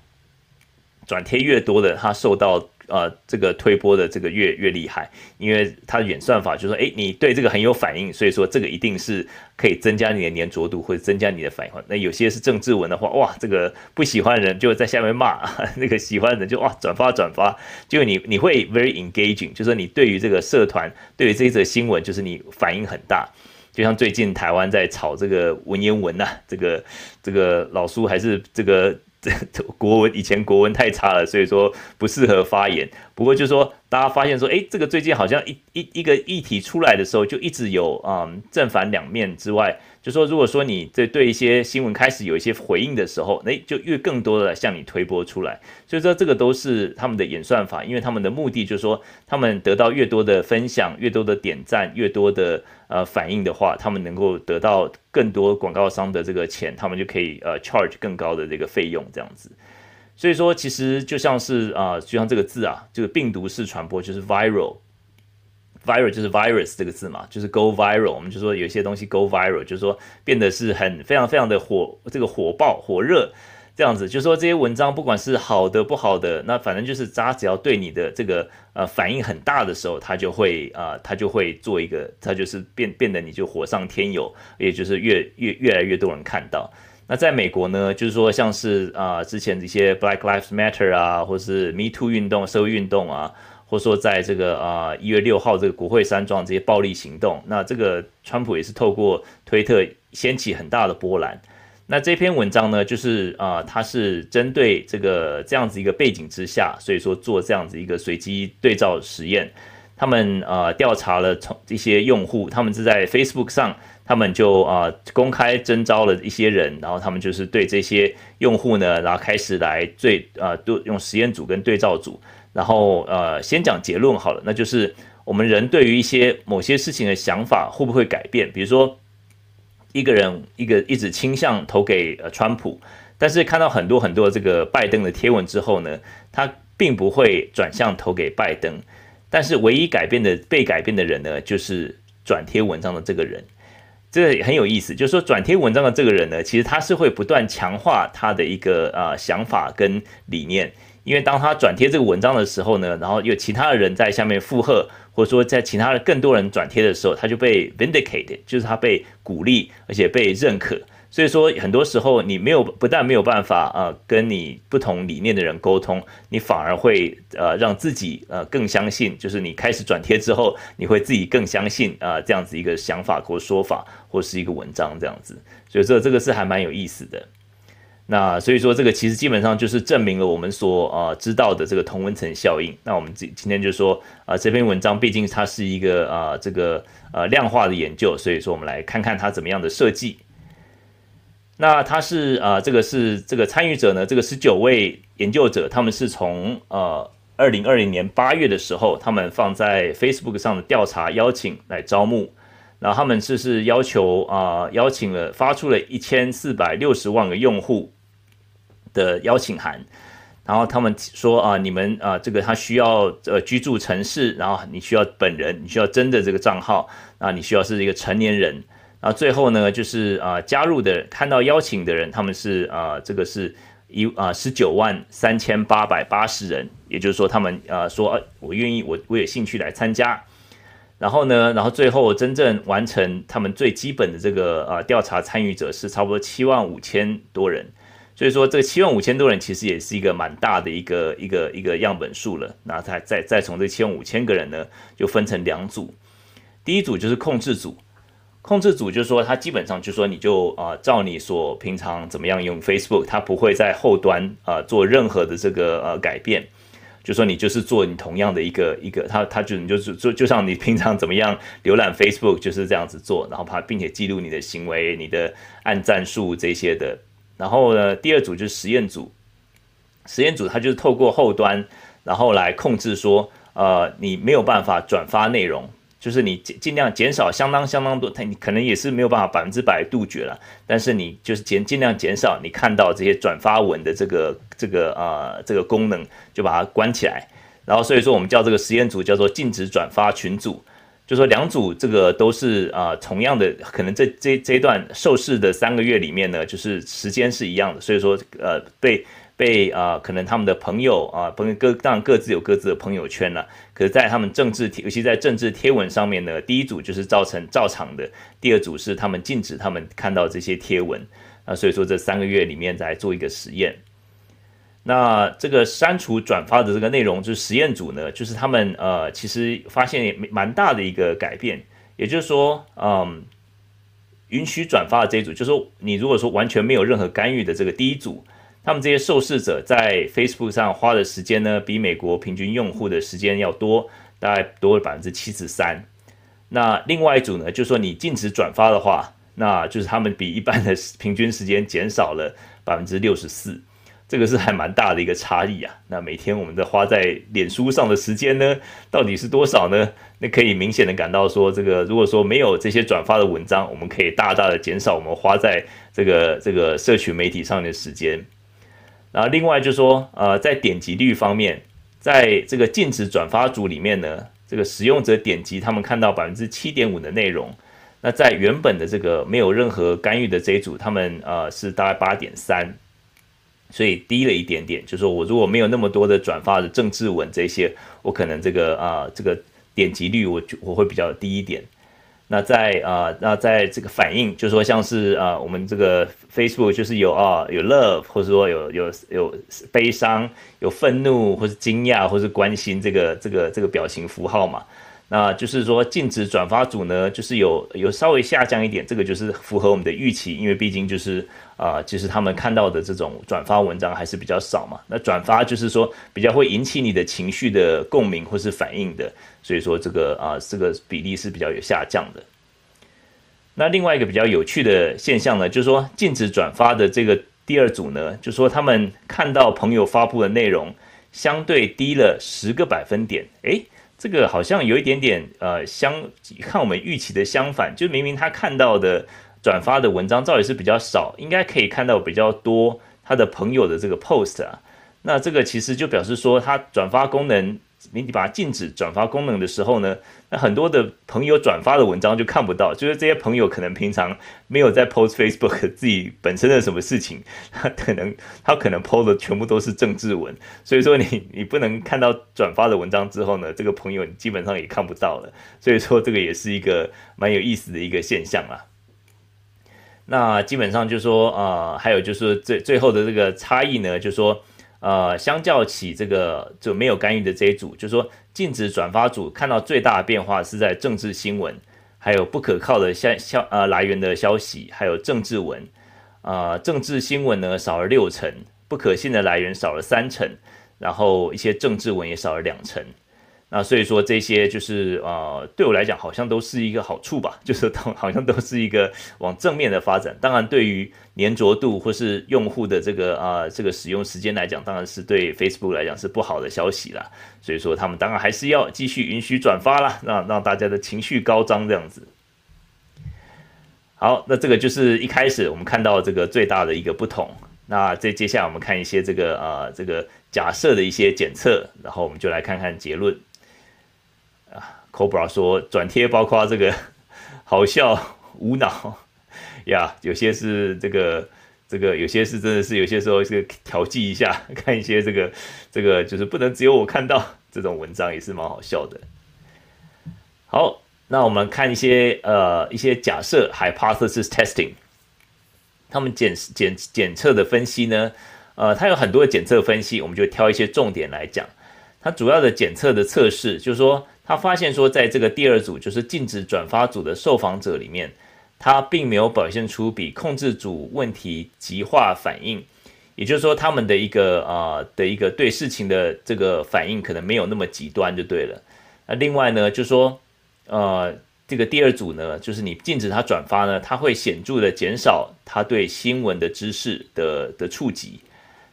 转贴越多的，他受到。呃，这个推波的这个越越厉害，因为它的演算法就是说，哎，你对这个很有反应，所以说这个一定是可以增加你的粘着度或者增加你的反应。那有些是政治文的话，哇，这个不喜欢人就在下面骂，那个喜欢人就哇转发转发，就你你会 very engaging，就是说你对于这个社团，对于这一则新闻，就是你反应很大。就像最近台湾在炒这个文言文呐、啊，这个这个老苏还是这个。这 国文以前国文太差了，所以说不适合发言。不过就是说，大家发现说，哎，这个最近好像一一一个议题出来的时候，就一直有嗯正反两面之外，就说如果说你这对一些新闻开始有一些回应的时候，哎，就越更多的向你推播出来。所以说这个都是他们的演算法，因为他们的目的就是说，他们得到越多的分享、越多的点赞、越多的呃反应的话，他们能够得到更多广告商的这个钱，他们就可以呃 charge 更高的这个费用这样子。所以说，其实就像是啊、就像这个字啊，这个病毒式传播就是 viral，viral 就是 virus 这个字嘛，就是 go viral。我们就说有些东西 go viral，就是说变得是很非常非常的火，这个火爆火热这样子。就是说这些文章不管是好的不好的，那反正就是它只要对你的这个呃反应很大的时候，它就会啊、呃，它就会做一个，它就是变变得你就火上添油，也就是越越越来越多人看到。那在美国呢，就是说，像是啊、之前这些 Black Lives Matter 啊，或是 Me Too 运动、社会运动啊，或说在这个啊一月六号这个国会山庄这些暴力行动，那这个川普也是透过推特掀起很大的波澜。那这篇文章呢，就是啊，它是针对这个这样子一个背景之下，所以说做这样子一个随机对照实验。他们啊调查了从这些用户，他们是在 Facebook 上。他们就啊、公开征招了一些人，然后他们就是对这些用户呢，然后开始来对啊，都、用实验组跟对照组，然后呃先讲结论好了，那就是我们人对于一些某些事情的想法会不会改变？比如说一个人一个一直倾向投给呃川普，但是看到很多很多这个拜登的贴文之后呢，他并不会转向投给拜登，但是唯一改变的被改变的人呢，就是转贴文章的这个人。这个很有意思，就是说转贴文章的这个人呢，其实他是会不断强化他的一个啊、呃、想法跟理念，因为当他转贴这个文章的时候呢，然后有其他的人在下面附和，或者说在其他的更多人转贴的时候，他就被 vindicated，就是他被鼓励而且被认可。所以说，很多时候你没有不但没有办法呃跟你不同理念的人沟通，你反而会呃让自己呃更相信，就是你开始转贴之后，你会自己更相信啊、这样子一个想法或说法或是一个文章这样子。所以这这个是还蛮有意思的。那所以说这个其实基本上就是证明了我们所呃知道的这个同温层效应。那我们今今天就说啊、这篇文章毕竟它是一个啊、这个呃量化的研究，所以说我们来看看它怎么样的设计。那他是啊、这个是这个参与者呢，这个十九位研究者，他们是从呃二零二零年八月的时候，他们放在 Facebook 上的调查邀请来招募，然后他们是是要求啊、邀请了发出了一千四百六十万个用户的邀请函，然后他们说啊、你们啊、这个他需要呃居住城市，然后你需要本人，你需要真的这个账号啊，你需要是一个成年人。啊，最后呢就是啊加入的看到邀请的人，他们是啊这个是一啊十九万三千八百八十人，也就是说他们啊说啊我愿意我我有兴趣来参加。然后呢，然后最后真正完成他们最基本的这个呃调查参与者是差不多七万五千多人，所以说这七万五千多人其实也是一个蛮大的一个一个一个样本数了。那再再再从这七万五千个人呢，就分成两组，第一组就是控制组，控制组就是说他基本上就是说你就啊、呃、照你所平常怎么样用 Facebook，他不会在后端啊、呃、做任何的这个呃改变。就说你就是做你同样的一个一个，他他就你就是做，就像你平常怎么样浏览 Facebook 就是这样子做，然后他并且记录你的行为、你的按赞数这些的。然后呢，第二组就是实验组，实验组它就是透过后端，然后来控制说，呃，你没有办法转发内容。就是你尽尽量减少相当相当多，它你可能也是没有办法百分之百杜绝了，但是你就是减尽量减少你看到这些转发文的这个这个呃这个功能，就把它关起来。然后所以说我们叫这个实验组叫做禁止转发群组，就说两组这个都是啊、同样的，可能这这这一段受试的三个月里面呢，就是时间是一样的，所以说呃被。被啊、可能他们的朋友啊，朋友各当然各自有各自的朋友圈了、可是，在他们政治，尤其在政治贴文上面呢，第一组就是造成照常的，第二组是他们禁止他们看到这些贴文啊。所以说，这三个月里面在做一个实验。那这个删除转发的这个内容，就是实验组呢，就是他们呃，其实发现也蛮大的一个改变。也就是说，嗯，允许转发的这一组，就是说你如果说完全没有任何干预的这个第一组。他们这些受试者在 Facebook 上花的时间呢，比美国平均用户的时间要多，大概多了百分之七十三。那另外一组呢，就说你禁止转发的话，那就是他们比一般的平均时间减少了百分之六十四，这个是还蛮大的一个差异啊。那每天我们的花在脸书上的时间呢，到底是多少呢？那可以明显的感到说，这个如果说没有这些转发的文章，我们可以大大的减少我们花在这个这个社群媒体上的时间。然后另外就是说，呃，在点击率方面，在这个禁止转发组里面呢，这个使用者点击他们看到百分之七点五的内容，那在原本的这个没有任何干预的这一组，他们呃是大概八点三，所以低了一点点。就是说我如果没有那么多的转发的政治文这些，我可能这个啊、这个点击率我就我会比较低一点。那在啊、那在这个反应，就是说像是啊、我们这个 Facebook 就是有啊，有 love，或者说有有有悲伤、有愤怒，或是惊讶，或是关心这个这个这个表情符号嘛。那就是说禁止转发组呢，就是有有稍微下降一点，这个就是符合我们的预期，因为毕竟就是啊、呃，其实他们看到的这种转发文章还是比较少嘛。那转发就是说比较会引起你的情绪的共鸣或是反应的，所以说这个啊、这个比例是比较有下降的。那另外一个比较有趣的现象呢，就是说禁止转发的这个第二组呢，就是说他们看到朋友发布的内容相对低了十个百分点，诶。这个好像有一点点呃相看我们预期的相反，就明明他看到的转发的文章照也是比较少，应该可以看到比较多他的朋友的这个 post 啊，那这个其实就表示说他转发功能。你把它禁止转发功能的时候呢，那很多的朋友转发的文章就看不到，就是这些朋友可能平常没有在 post Facebook 自己本身的什么事情，他可能他可能 post 的全部都是政治文，所以说你你不能看到转发的文章之后呢，这个朋友你基本上也看不到了，所以说这个也是一个蛮有意思的一个现象啊。那基本上就说啊、还有就是最最后的这个差异呢，就说。呃，相较起这个就没有干预的这一组，就说禁止转发组看到最大的变化是在政治新闻，还有不可靠的消消呃来源的消息，还有政治文，呃，政治新闻呢少了六成，不可信的来源少了三成，然后一些政治文也少了两成。那所以说这些就是呃，对我来讲好像都是一个好处吧，就是都好像都是一个往正面的发展。当然，对于粘着度或是用户的这个啊、这个使用时间来讲，当然是对 Facebook 来讲是不好的消息啦。所以说他们当然还是要继续允许转发啦，让让大家的情绪高涨这样子。好，那这个就是一开始我们看到这个最大的一个不同。那这接下来我们看一些这个啊、呃、这个假设的一些检测，然后我们就来看看结论。，Cobra 说转贴包括这个 好笑，无脑呀，有些是这个这个，有些是真的是有些时候是调剂一下，看一些这个这个就是不能只有我看到这种文章也是蛮好笑的。好，那我们看一些呃一些假设 hypothesis testing，他们检检检测的分析呢，呃，它有很多的检测分析，我们就挑一些重点来讲。它主要的检测的测试就是说。他发现说，在这个第二组，就是禁止转发组的受访者里面，他并没有表现出比控制组问题极化反应，也就是说，他们的一个啊、的一个对事情的这个反应可能没有那么极端就对了。那另外呢，就说，呃，这个第二组呢，就是你禁止他转发呢，他会显著的减少他对新闻的知识的的触及，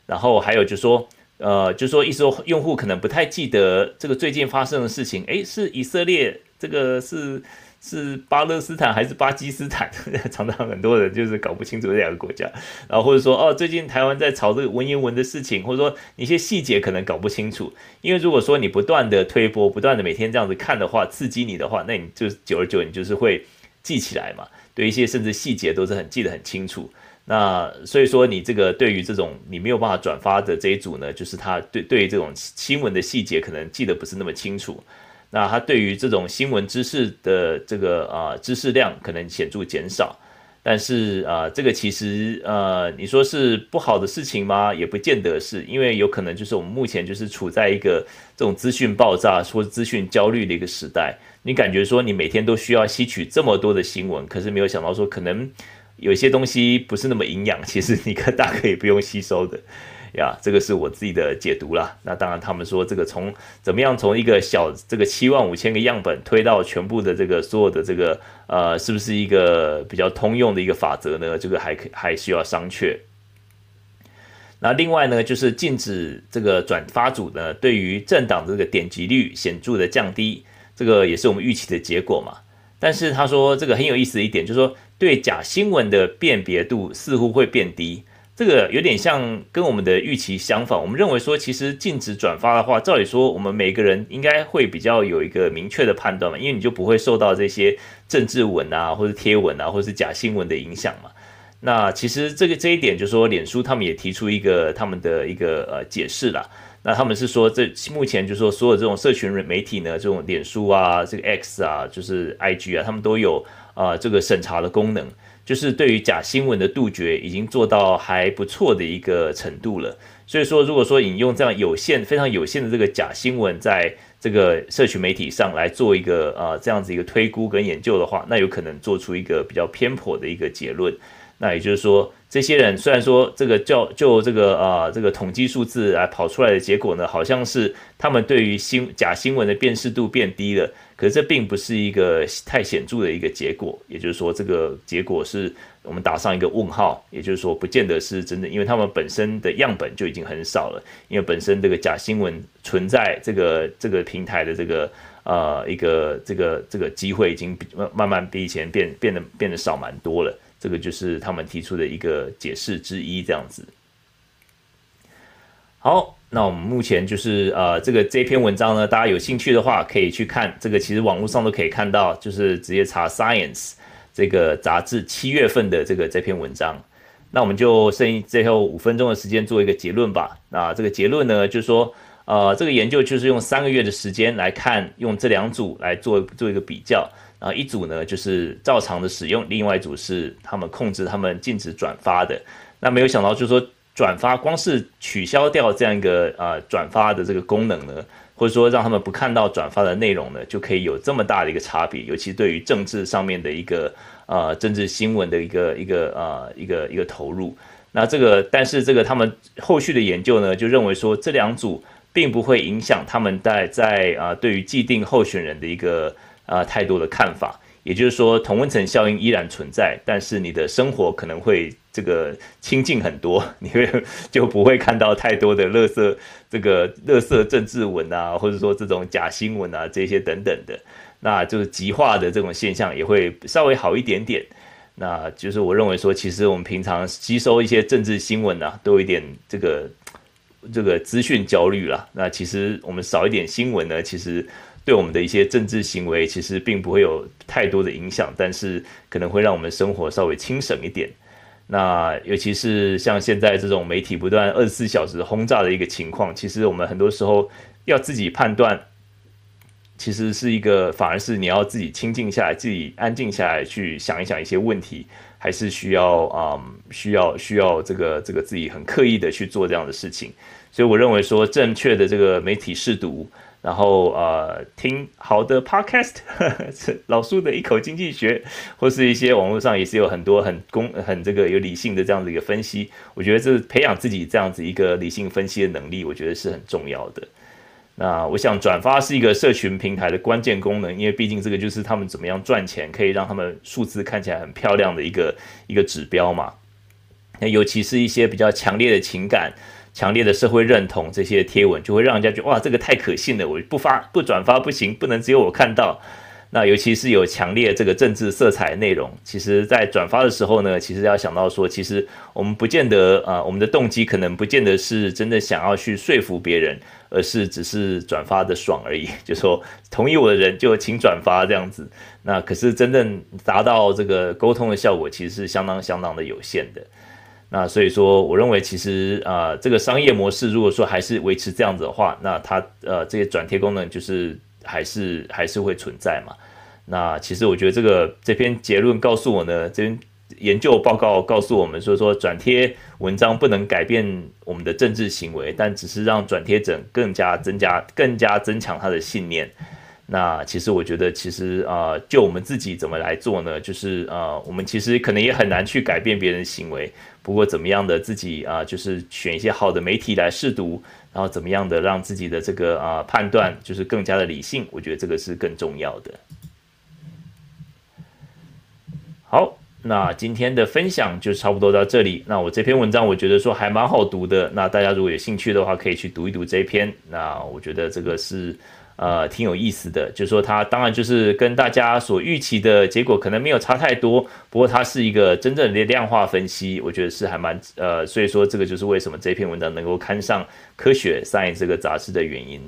然后还有就是说。呃，就说，一说，用户可能不太记得这个最近发生的事情。诶，是以色列，这个是是巴勒斯坦还是巴基斯坦？常常很多人就是搞不清楚这两个国家。然后或者说，哦，最近台湾在炒这个文言文的事情，或者说一些细节可能搞不清楚。因为如果说你不断的推波，不断的每天这样子看的话，刺激你的话，那你就久而久，你就是会记起来嘛。对一些甚至细节都是很记得很清楚。那所以说，你这个对于这种你没有办法转发的这一组呢，就是他对对于这种新闻的细节可能记得不是那么清楚。那他对于这种新闻知识的这个啊、知识量可能显著减少。但是啊、这个其实呃，你说是不好的事情吗？也不见得是，因为有可能就是我们目前就是处在一个这种资讯爆炸或资讯焦虑的一个时代。你感觉说你每天都需要吸取这么多的新闻，可是没有想到说可能。有些东西不是那么营养，其实你可大可以不用吸收的呀。这个是我自己的解读啦。那当然，他们说这个从怎么样从一个小这个七万五千个样本推到全部的这个所有的这个呃，是不是一个比较通用的一个法则呢？这个还可还需要商榷。那另外呢，就是禁止这个转发组呢，对于政党这个点击率显著的降低，这个也是我们预期的结果嘛。但是他说这个很有意思的一点，就是说对假新闻的辨别度似乎会变低，这个有点像跟我们的预期相反。我们认为说，其实禁止转发的话，照理说我们每个人应该会比较有一个明确的判断嘛，因为你就不会受到这些政治文啊，或者贴文啊，或者是假新闻的影响嘛。那其实这个这一点，就是说脸书他们也提出一个他们的一个呃解释啦。那他们是说，这目前就是说，所有这种社群媒体呢，这种脸书啊，这个 X 啊，就是 IG 啊，他们都有啊、这个审查的功能，就是对于假新闻的杜绝已经做到还不错的一个程度了。所以说，如果说引用这样有限、非常有限的这个假新闻，在这个社群媒体上来做一个啊、这样子一个推估跟研究的话，那有可能做出一个比较偏颇的一个结论。那也就是说。这些人虽然说这个叫就这个啊、这个统计数字来跑出来的结果呢，好像是他们对于新假新闻的辨识度变低了，可是这并不是一个太显著的一个结果。也就是说，这个结果是我们打上一个问号，也就是说，不见得是真的，因为他们本身的样本就已经很少了，因为本身这个假新闻存在这个这个平台的这个呃一个这个这个机会已经慢慢比以前变变得变得少蛮多了。这个就是他们提出的一个解释之一，这样子。好，那我们目前就是呃，这个这篇文章呢，大家有兴趣的话可以去看。这个其实网络上都可以看到，就是直接查 Science 这个杂志七月份的这个这篇文章。那我们就剩最后五分钟的时间做一个结论吧。那这个结论呢，就是说，呃，这个研究就是用三个月的时间来看，用这两组来做做一个比较。啊，一组呢就是照常的使用，另外一组是他们控制他们禁止转发的。那没有想到，就是说转发光是取消掉这样一个呃转发的这个功能呢，或者说让他们不看到转发的内容呢，就可以有这么大的一个差别。尤其对于政治上面的一个呃政治新闻的一个一个呃一个一个投入。那这个但是这个他们后续的研究呢，就认为说这两组并不会影响他们在在啊、对于既定候选人的一个。啊，太多的看法，也就是说，同温层效应依然存在，但是你的生活可能会这个清静很多，你会就不会看到太多的垃圾，这个垃圾政治文啊，或者说这种假新闻啊，这些等等的，那就是极化的这种现象也会稍微好一点点。那就是我认为说，其实我们平常吸收一些政治新闻啊，都有一点这个这个资讯焦虑啦。那其实我们少一点新闻呢，其实。对我们的一些政治行为其实并不会有太多的影响，但是可能会让我们生活稍微轻省一点。那尤其是像现在这种媒体不断二十四小时轰炸的一个情况，其实我们很多时候要自己判断，其实是一个反而是你要自己清静下来，自己安静下来去想一想一些问题，还是需要啊、嗯、需要需要这个这个自己很刻意的去做这样的事情。所以我认为说正确的这个媒体试读。然后呃，听好的 podcast，呵呵老苏的一口经济学，或是一些网络上也是有很多很公很这个有理性的这样子一个分析。我觉得这培养自己这样子一个理性分析的能力，我觉得是很重要的。那我想转发是一个社群平台的关键功能，因为毕竟这个就是他们怎么样赚钱，可以让他们数字看起来很漂亮的一个一个指标嘛。那尤其是一些比较强烈的情感。强烈的社会认同，这些贴文就会让人家觉得哇，这个太可信了，我不发不转发不行，不能只有我看到。那尤其是有强烈这个政治色彩内容，其实在转发的时候呢，其实要想到说，其实我们不见得啊、我们的动机可能不见得是真的想要去说服别人，而是只是转发的爽而已。就说同意我的人就请转发这样子，那可是真正达到这个沟通的效果，其实是相当相当的有限的。那所以说，我认为其实啊、这个商业模式如果说还是维持这样子的话，那它呃这些转贴功能就是还是还是会存在嘛。那其实我觉得这个这篇结论告诉我呢，这篇研究报告告诉我们说说转贴文章不能改变我们的政治行为，但只是让转贴者更加增加、更加增强他的信念。那其实我觉得，其实啊、就我们自己怎么来做呢？就是啊、我们其实可能也很难去改变别人的行为。不过怎么样的自己啊、就是选一些好的媒体来试读，然后怎么样的让自己的这个啊、判断就是更加的理性。我觉得这个是更重要的。好，那今天的分享就差不多到这里。那我这篇文章我觉得说还蛮好读的。那大家如果有兴趣的话，可以去读一读这篇。那我觉得这个是。呃，挺有意思的，就是说它当然就是跟大家所预期的结果可能没有差太多，不过它是一个真正的量化分析，我觉得是还蛮呃，所以说这个就是为什么这篇文章能够刊上《科学 Science》这个杂志的原因。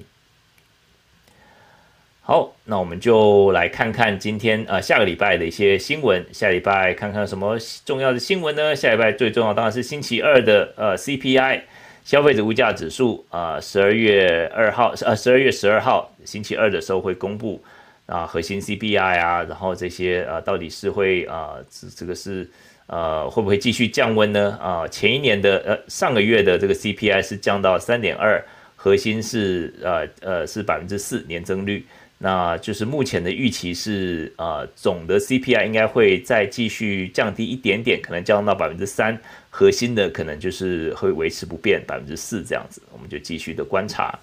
好，那我们就来看看今天呃下个礼拜的一些新闻，下礼拜看看什么重要的新闻呢？下礼拜最重要当然是星期二的呃 CPI。消费者物价指数啊，十二月二号，呃，十二月十二号星期二的时候会公布啊，核心 CPI 啊，然后这些啊，到底是会啊，这这个是呃，会不会继续降温呢？啊，前一年的呃，上个月的这个 CPI 是降到三点二，核心是呃呃是百分之四年增率。那就是目前的预期是，呃，总的 CPI 应该会再继续降低一点点，可能降到百分之三，核心的可能就是会维持不变百分之四这样子，我们就继续的观察。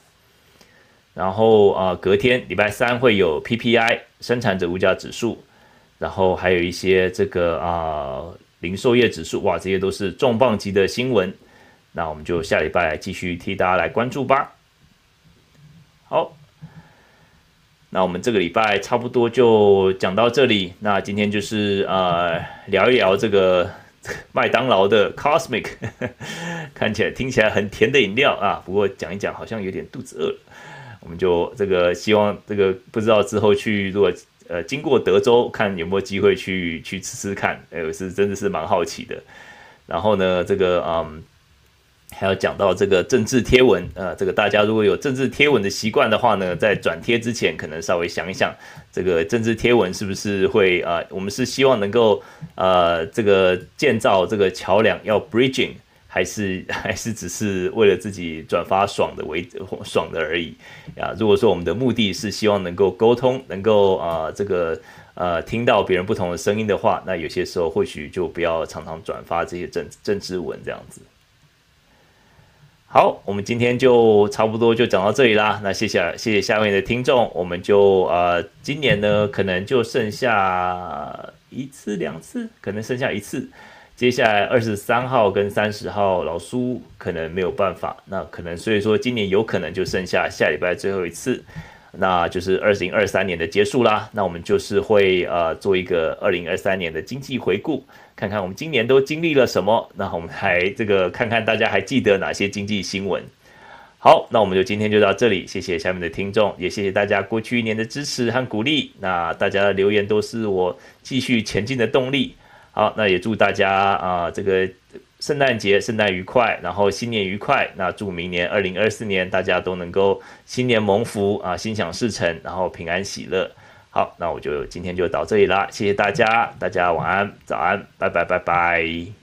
然后啊、隔天礼拜三会有 PPI 生产者物价指数，然后还有一些这个啊、零售业指数，哇，这些都是重磅级的新闻。那我们就下礼拜继续替大家来关注吧。好。那我们这个礼拜差不多就讲到这里。那今天就是呃聊一聊这个麦当劳的 Cosmic，看起来听起来很甜的饮料啊。不过讲一讲好像有点肚子饿。我们就这个希望这个不知道之后去如果呃经过德州看有没有机会去去吃吃看。哎，我是真的是蛮好奇的。然后呢，这个嗯。还要讲到这个政治贴文，呃，这个大家如果有政治贴文的习惯的话呢，在转贴之前，可能稍微想一想，这个政治贴文是不是会啊、我们是希望能够呃，这个建造这个桥梁要 bridging，还是 还是只是为了自己转发爽的为爽的而已啊？如果说我们的目的是希望能够沟通，能够啊、这个呃，听到别人不同的声音的话，那有些时候或许就不要常常转发这些政政治文这样子。好，我们今天就差不多就讲到这里啦。那谢谢谢谢下面的听众，我们就呃，今年呢可能就剩下一次两次，可能剩下一次。接下来二十三号跟三十号，老苏可能没有办法，那可能所以说今年有可能就剩下下礼拜最后一次。那就是二零二三年的结束啦。那我们就是会呃做一个二零二三年的经济回顾，看看我们今年都经历了什么。那我们还这个看看大家还记得哪些经济新闻。好，那我们就今天就到这里，谢谢下面的听众，也谢谢大家过去一年的支持和鼓励。那大家的留言都是我继续前进的动力。好，那也祝大家啊、这个圣诞节圣诞愉快，然后新年愉快。那祝明年二零二四年大家都能够新年蒙福啊，心想事成，然后平安喜乐。好，那我就今天就到这里啦，谢谢大家，大家晚安、早安，拜拜，拜拜。